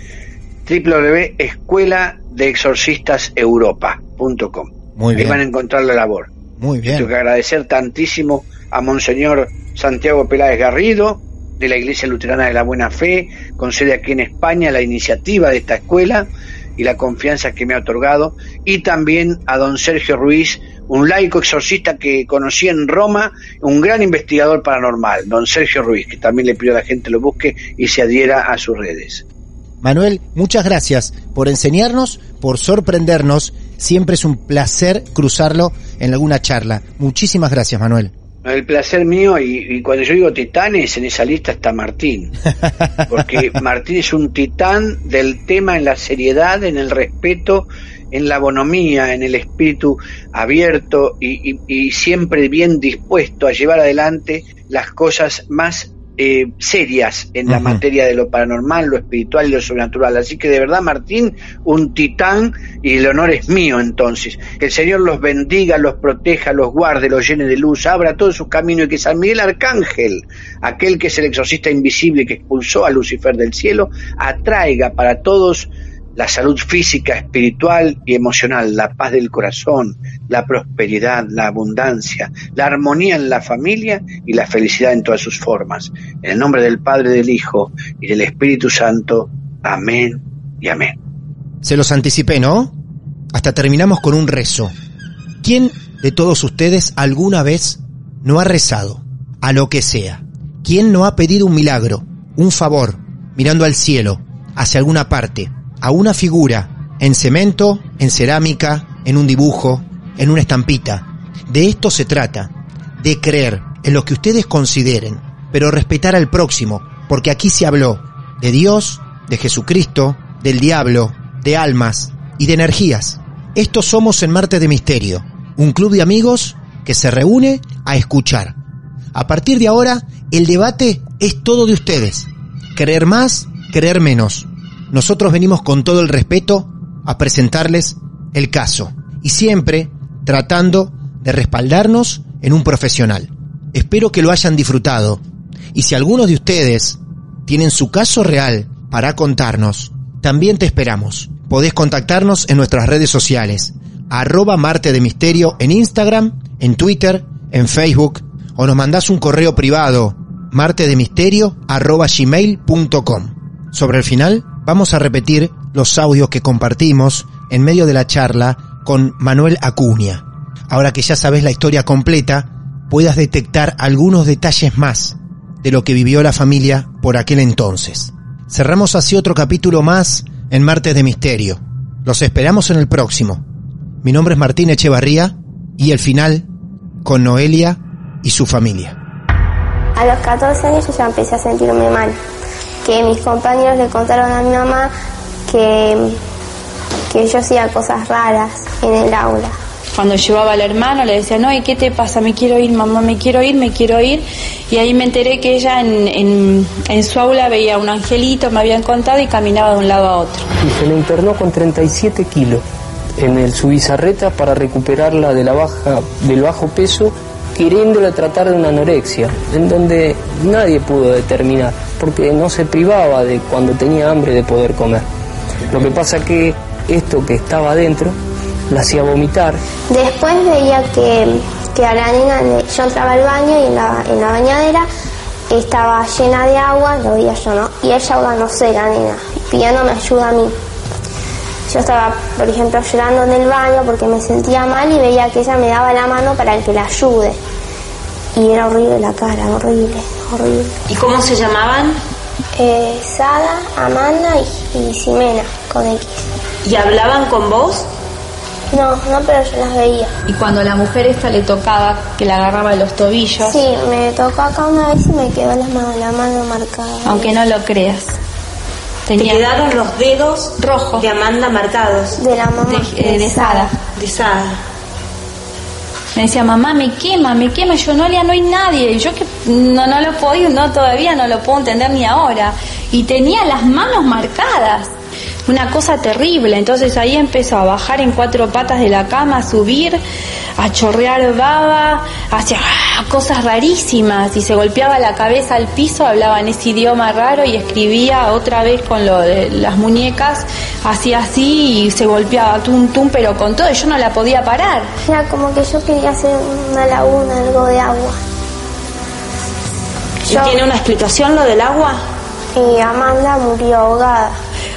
S2: www.escueladeexorcistaseuropa.com.
S1: Muy
S2: Ahí
S1: bien.
S2: van a encontrar la labor.
S1: Muy
S2: Tengo
S1: bien.
S2: que agradecer tantísimo a Monseñor Santiago Peláez Garrido, de la Iglesia Luterana de la Buena Fe, con sede aquí en España, la iniciativa de esta escuela y la confianza que me ha otorgado, y también a don Sergio Ruiz, un laico exorcista que conocí en Roma, un gran investigador paranormal, don Sergio Ruiz, que también le pido a la gente lo busque y se adhiera a sus redes.
S1: Manuel, muchas gracias por enseñarnos, por sorprendernos. Siempre es un placer cruzarlo en alguna charla. Muchísimas gracias, Manuel.
S2: El placer mío, y, y cuando yo digo titanes, en esa lista está Martín. Porque Martín es un titán del tema en la seriedad, en el respeto, en la bonomía, en el espíritu abierto y, y- y siempre bien dispuesto a llevar adelante las cosas más eh, serias en la materia de lo paranormal, lo espiritual y lo sobrenatural. Así que de verdad, Martín, un titán y el honor es mío entonces. Que el Señor los bendiga, los proteja, los guarde, los llene de luz, abra todos sus caminos y que San Miguel Arcángel, aquel que es el exorcista invisible que expulsó a Lucifer del cielo, atraiga para todos la salud física, espiritual y emocional, la paz del corazón, la prosperidad, la abundancia, la armonía en la familia y la felicidad en todas sus formas. En el nombre del Padre, del Hijo y del Espíritu Santo. Amén y amén.
S1: Se los anticipé, ¿no? Hasta terminamos con un rezo. ¿Quién de todos ustedes alguna vez no ha rezado? A lo que sea. ¿Quién no ha pedido un milagro, un favor, mirando al cielo, hacia alguna parte, a una figura, en cemento, en cerámica, en un dibujo, en una estampita? De esto se trata, de creer en lo que ustedes consideren, pero respetar al próximo, porque aquí se habló de Dios, de Jesucristo, del diablo, de almas y de energías. Estos somos en Marte de Misterio, un club de amigos que se reúne a escuchar. A partir de ahora, el debate es todo de ustedes. Creer más, creer menos. Nosotros venimos con todo el respeto a presentarles el caso y siempre tratando de respaldarnos en un profesional. Espero que lo hayan disfrutado y si algunos de ustedes tienen su caso real para contarnos, también te esperamos. Podés contactarnos en nuestras redes sociales, arroba Marte de Misterio en Instagram, en Twitter, en Facebook, o nos mandás un correo privado, martedemisterio arroba gmail.com. Sobre el final, vamos a repetir los audios que compartimos en medio de la charla con Manuel Acuña. Ahora que ya sabes la historia completa, puedas detectar algunos detalles más de lo que vivió la familia por aquel entonces. Cerramos así otro capítulo más en Martes de Misterio. Los esperamos en el próximo. Mi nombre es Martín Echevarría y el final con Noelia y su familia.
S3: A los 14 años yo ya empecé a sentirme mal. Que mis compañeros le contaron a mi mamá que, que yo hacía cosas raras en el aula.
S4: Cuando llevaba al hermano le decía, no, ¿y qué te pasa? Me quiero ir, mamá, me quiero ir, me quiero ir. Y ahí me enteré que ella en, en, en su aula veía un angelito, me habían contado, y caminaba de un lado a otro.
S5: y se le internó con 37 kilos en el Subizarreta para recuperarla de la baja, del bajo peso, queriéndola tratar de una anorexia, en donde nadie pudo determinar, porque no se privaba de cuando tenía hambre de poder comer. Lo que pasa que esto que estaba adentro la hacía vomitar
S3: Después veía que, que a la nena, yo entraba al baño y en la, en la bañadera estaba llena de agua, lo veía yo, ¿no? Y ella ahogándose, la nena, pidiéndome ayuda a mí. yo estaba, por ejemplo, llorando en el baño porque me sentía mal y veía que ella me daba la mano para que la ayude. Y era horrible la cara, horrible, horrible.
S6: ¿Y cómo se llamaban?
S3: Eh, Sada, Amanda y, y Ximena, con X.
S6: ¿Y hablaban con vos?
S3: No, no, pero yo las veía.
S4: Y cuando la mujer esta le tocaba, que le agarraba los tobillos,
S3: Sí, me tocó acá una vez y me quedó la mano, la mano marcada.
S4: aunque no lo creas.
S6: Te
S4: Tenía
S6: quedaron los dedos
S4: rojos
S6: de Amanda marcados.
S3: De la mamá.
S4: de, eh, de Sara.
S6: De Sada.
S4: Me decía, mamá, me quema, me quema. Yo, no, no hay nadie. Yo que no, no lo podía, no, todavía no lo puedo entender ni ahora. Y tenía las manos marcadas. Una cosa terrible. Entonces ahí empezó a bajar en cuatro patas de la cama, a subir, a chorrear baba, hacía ah, cosas rarísimas. Y se golpeaba la cabeza al piso, hablaba en ese idioma raro y escribía otra vez con lo de las muñecas. Hacía así y se golpeaba tum tum, pero con todo. y Yo no la podía parar.
S3: Era como que yo quería hacer una laguna, algo de agua.
S6: ¿Y tiene una explicación lo del agua?
S3: Y Amanda murió ahogada.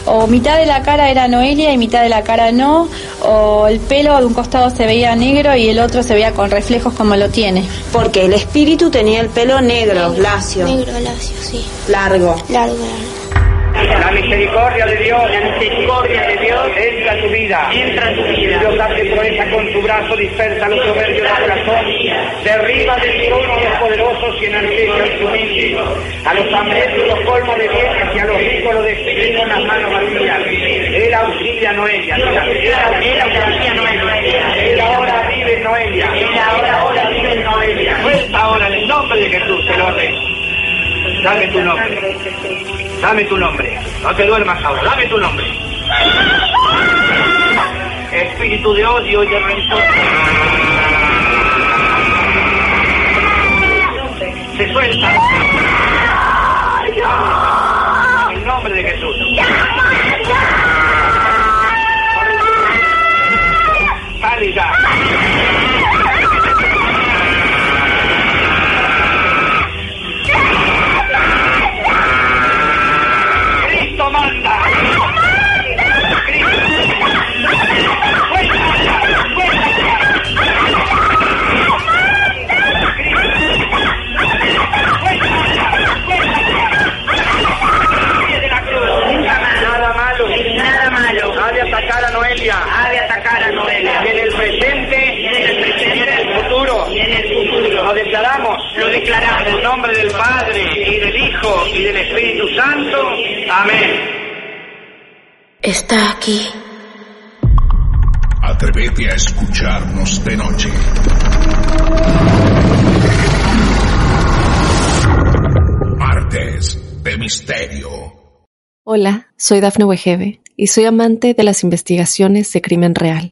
S4: O mitad de la cara era Noelia y mitad de la cara no, o el pelo de un costado se veía negro y el otro se veía con reflejos como lo tiene.
S6: Porque el espíritu tenía el pelo negro, lacio,
S3: Negro, lacio, sí.
S6: largo.
S3: Largo, largo.
S8: La misericordia de Dios, la misericordia de Dios entra en tu vida. Entra en tu vida. Dios hace proeza con tu brazo, dispersa los soberbios del corazón. Derriba del trono a los poderosos y enaltece su mente. A los hambrientos los colma de bienes y a los ricos los despide con las manos vacías. Él auxilia a Noelia. Él auxilia a Noelia. Él ahora vive en Noelia. Él ahora, ahora vive en Noelia. Suelta ahora en el nombre de Jesús, te lo ordeno. Dame tu nombre. Dame tu nombre. No te duermas ahora. Dame tu nombre. Espíritu de odio y de rencor. Se suelta. El nombre de Jesús. Sale ya. Declaramos. Lo declaramos. En el nombre del Padre y del Hijo y del Espíritu Santo. Amén.
S6: Está aquí.
S9: Atrévete a escucharnos de noche. Martes de Misterio.
S7: Hola, soy Dafne Wegebe y soy amante de las investigaciones de crimen real.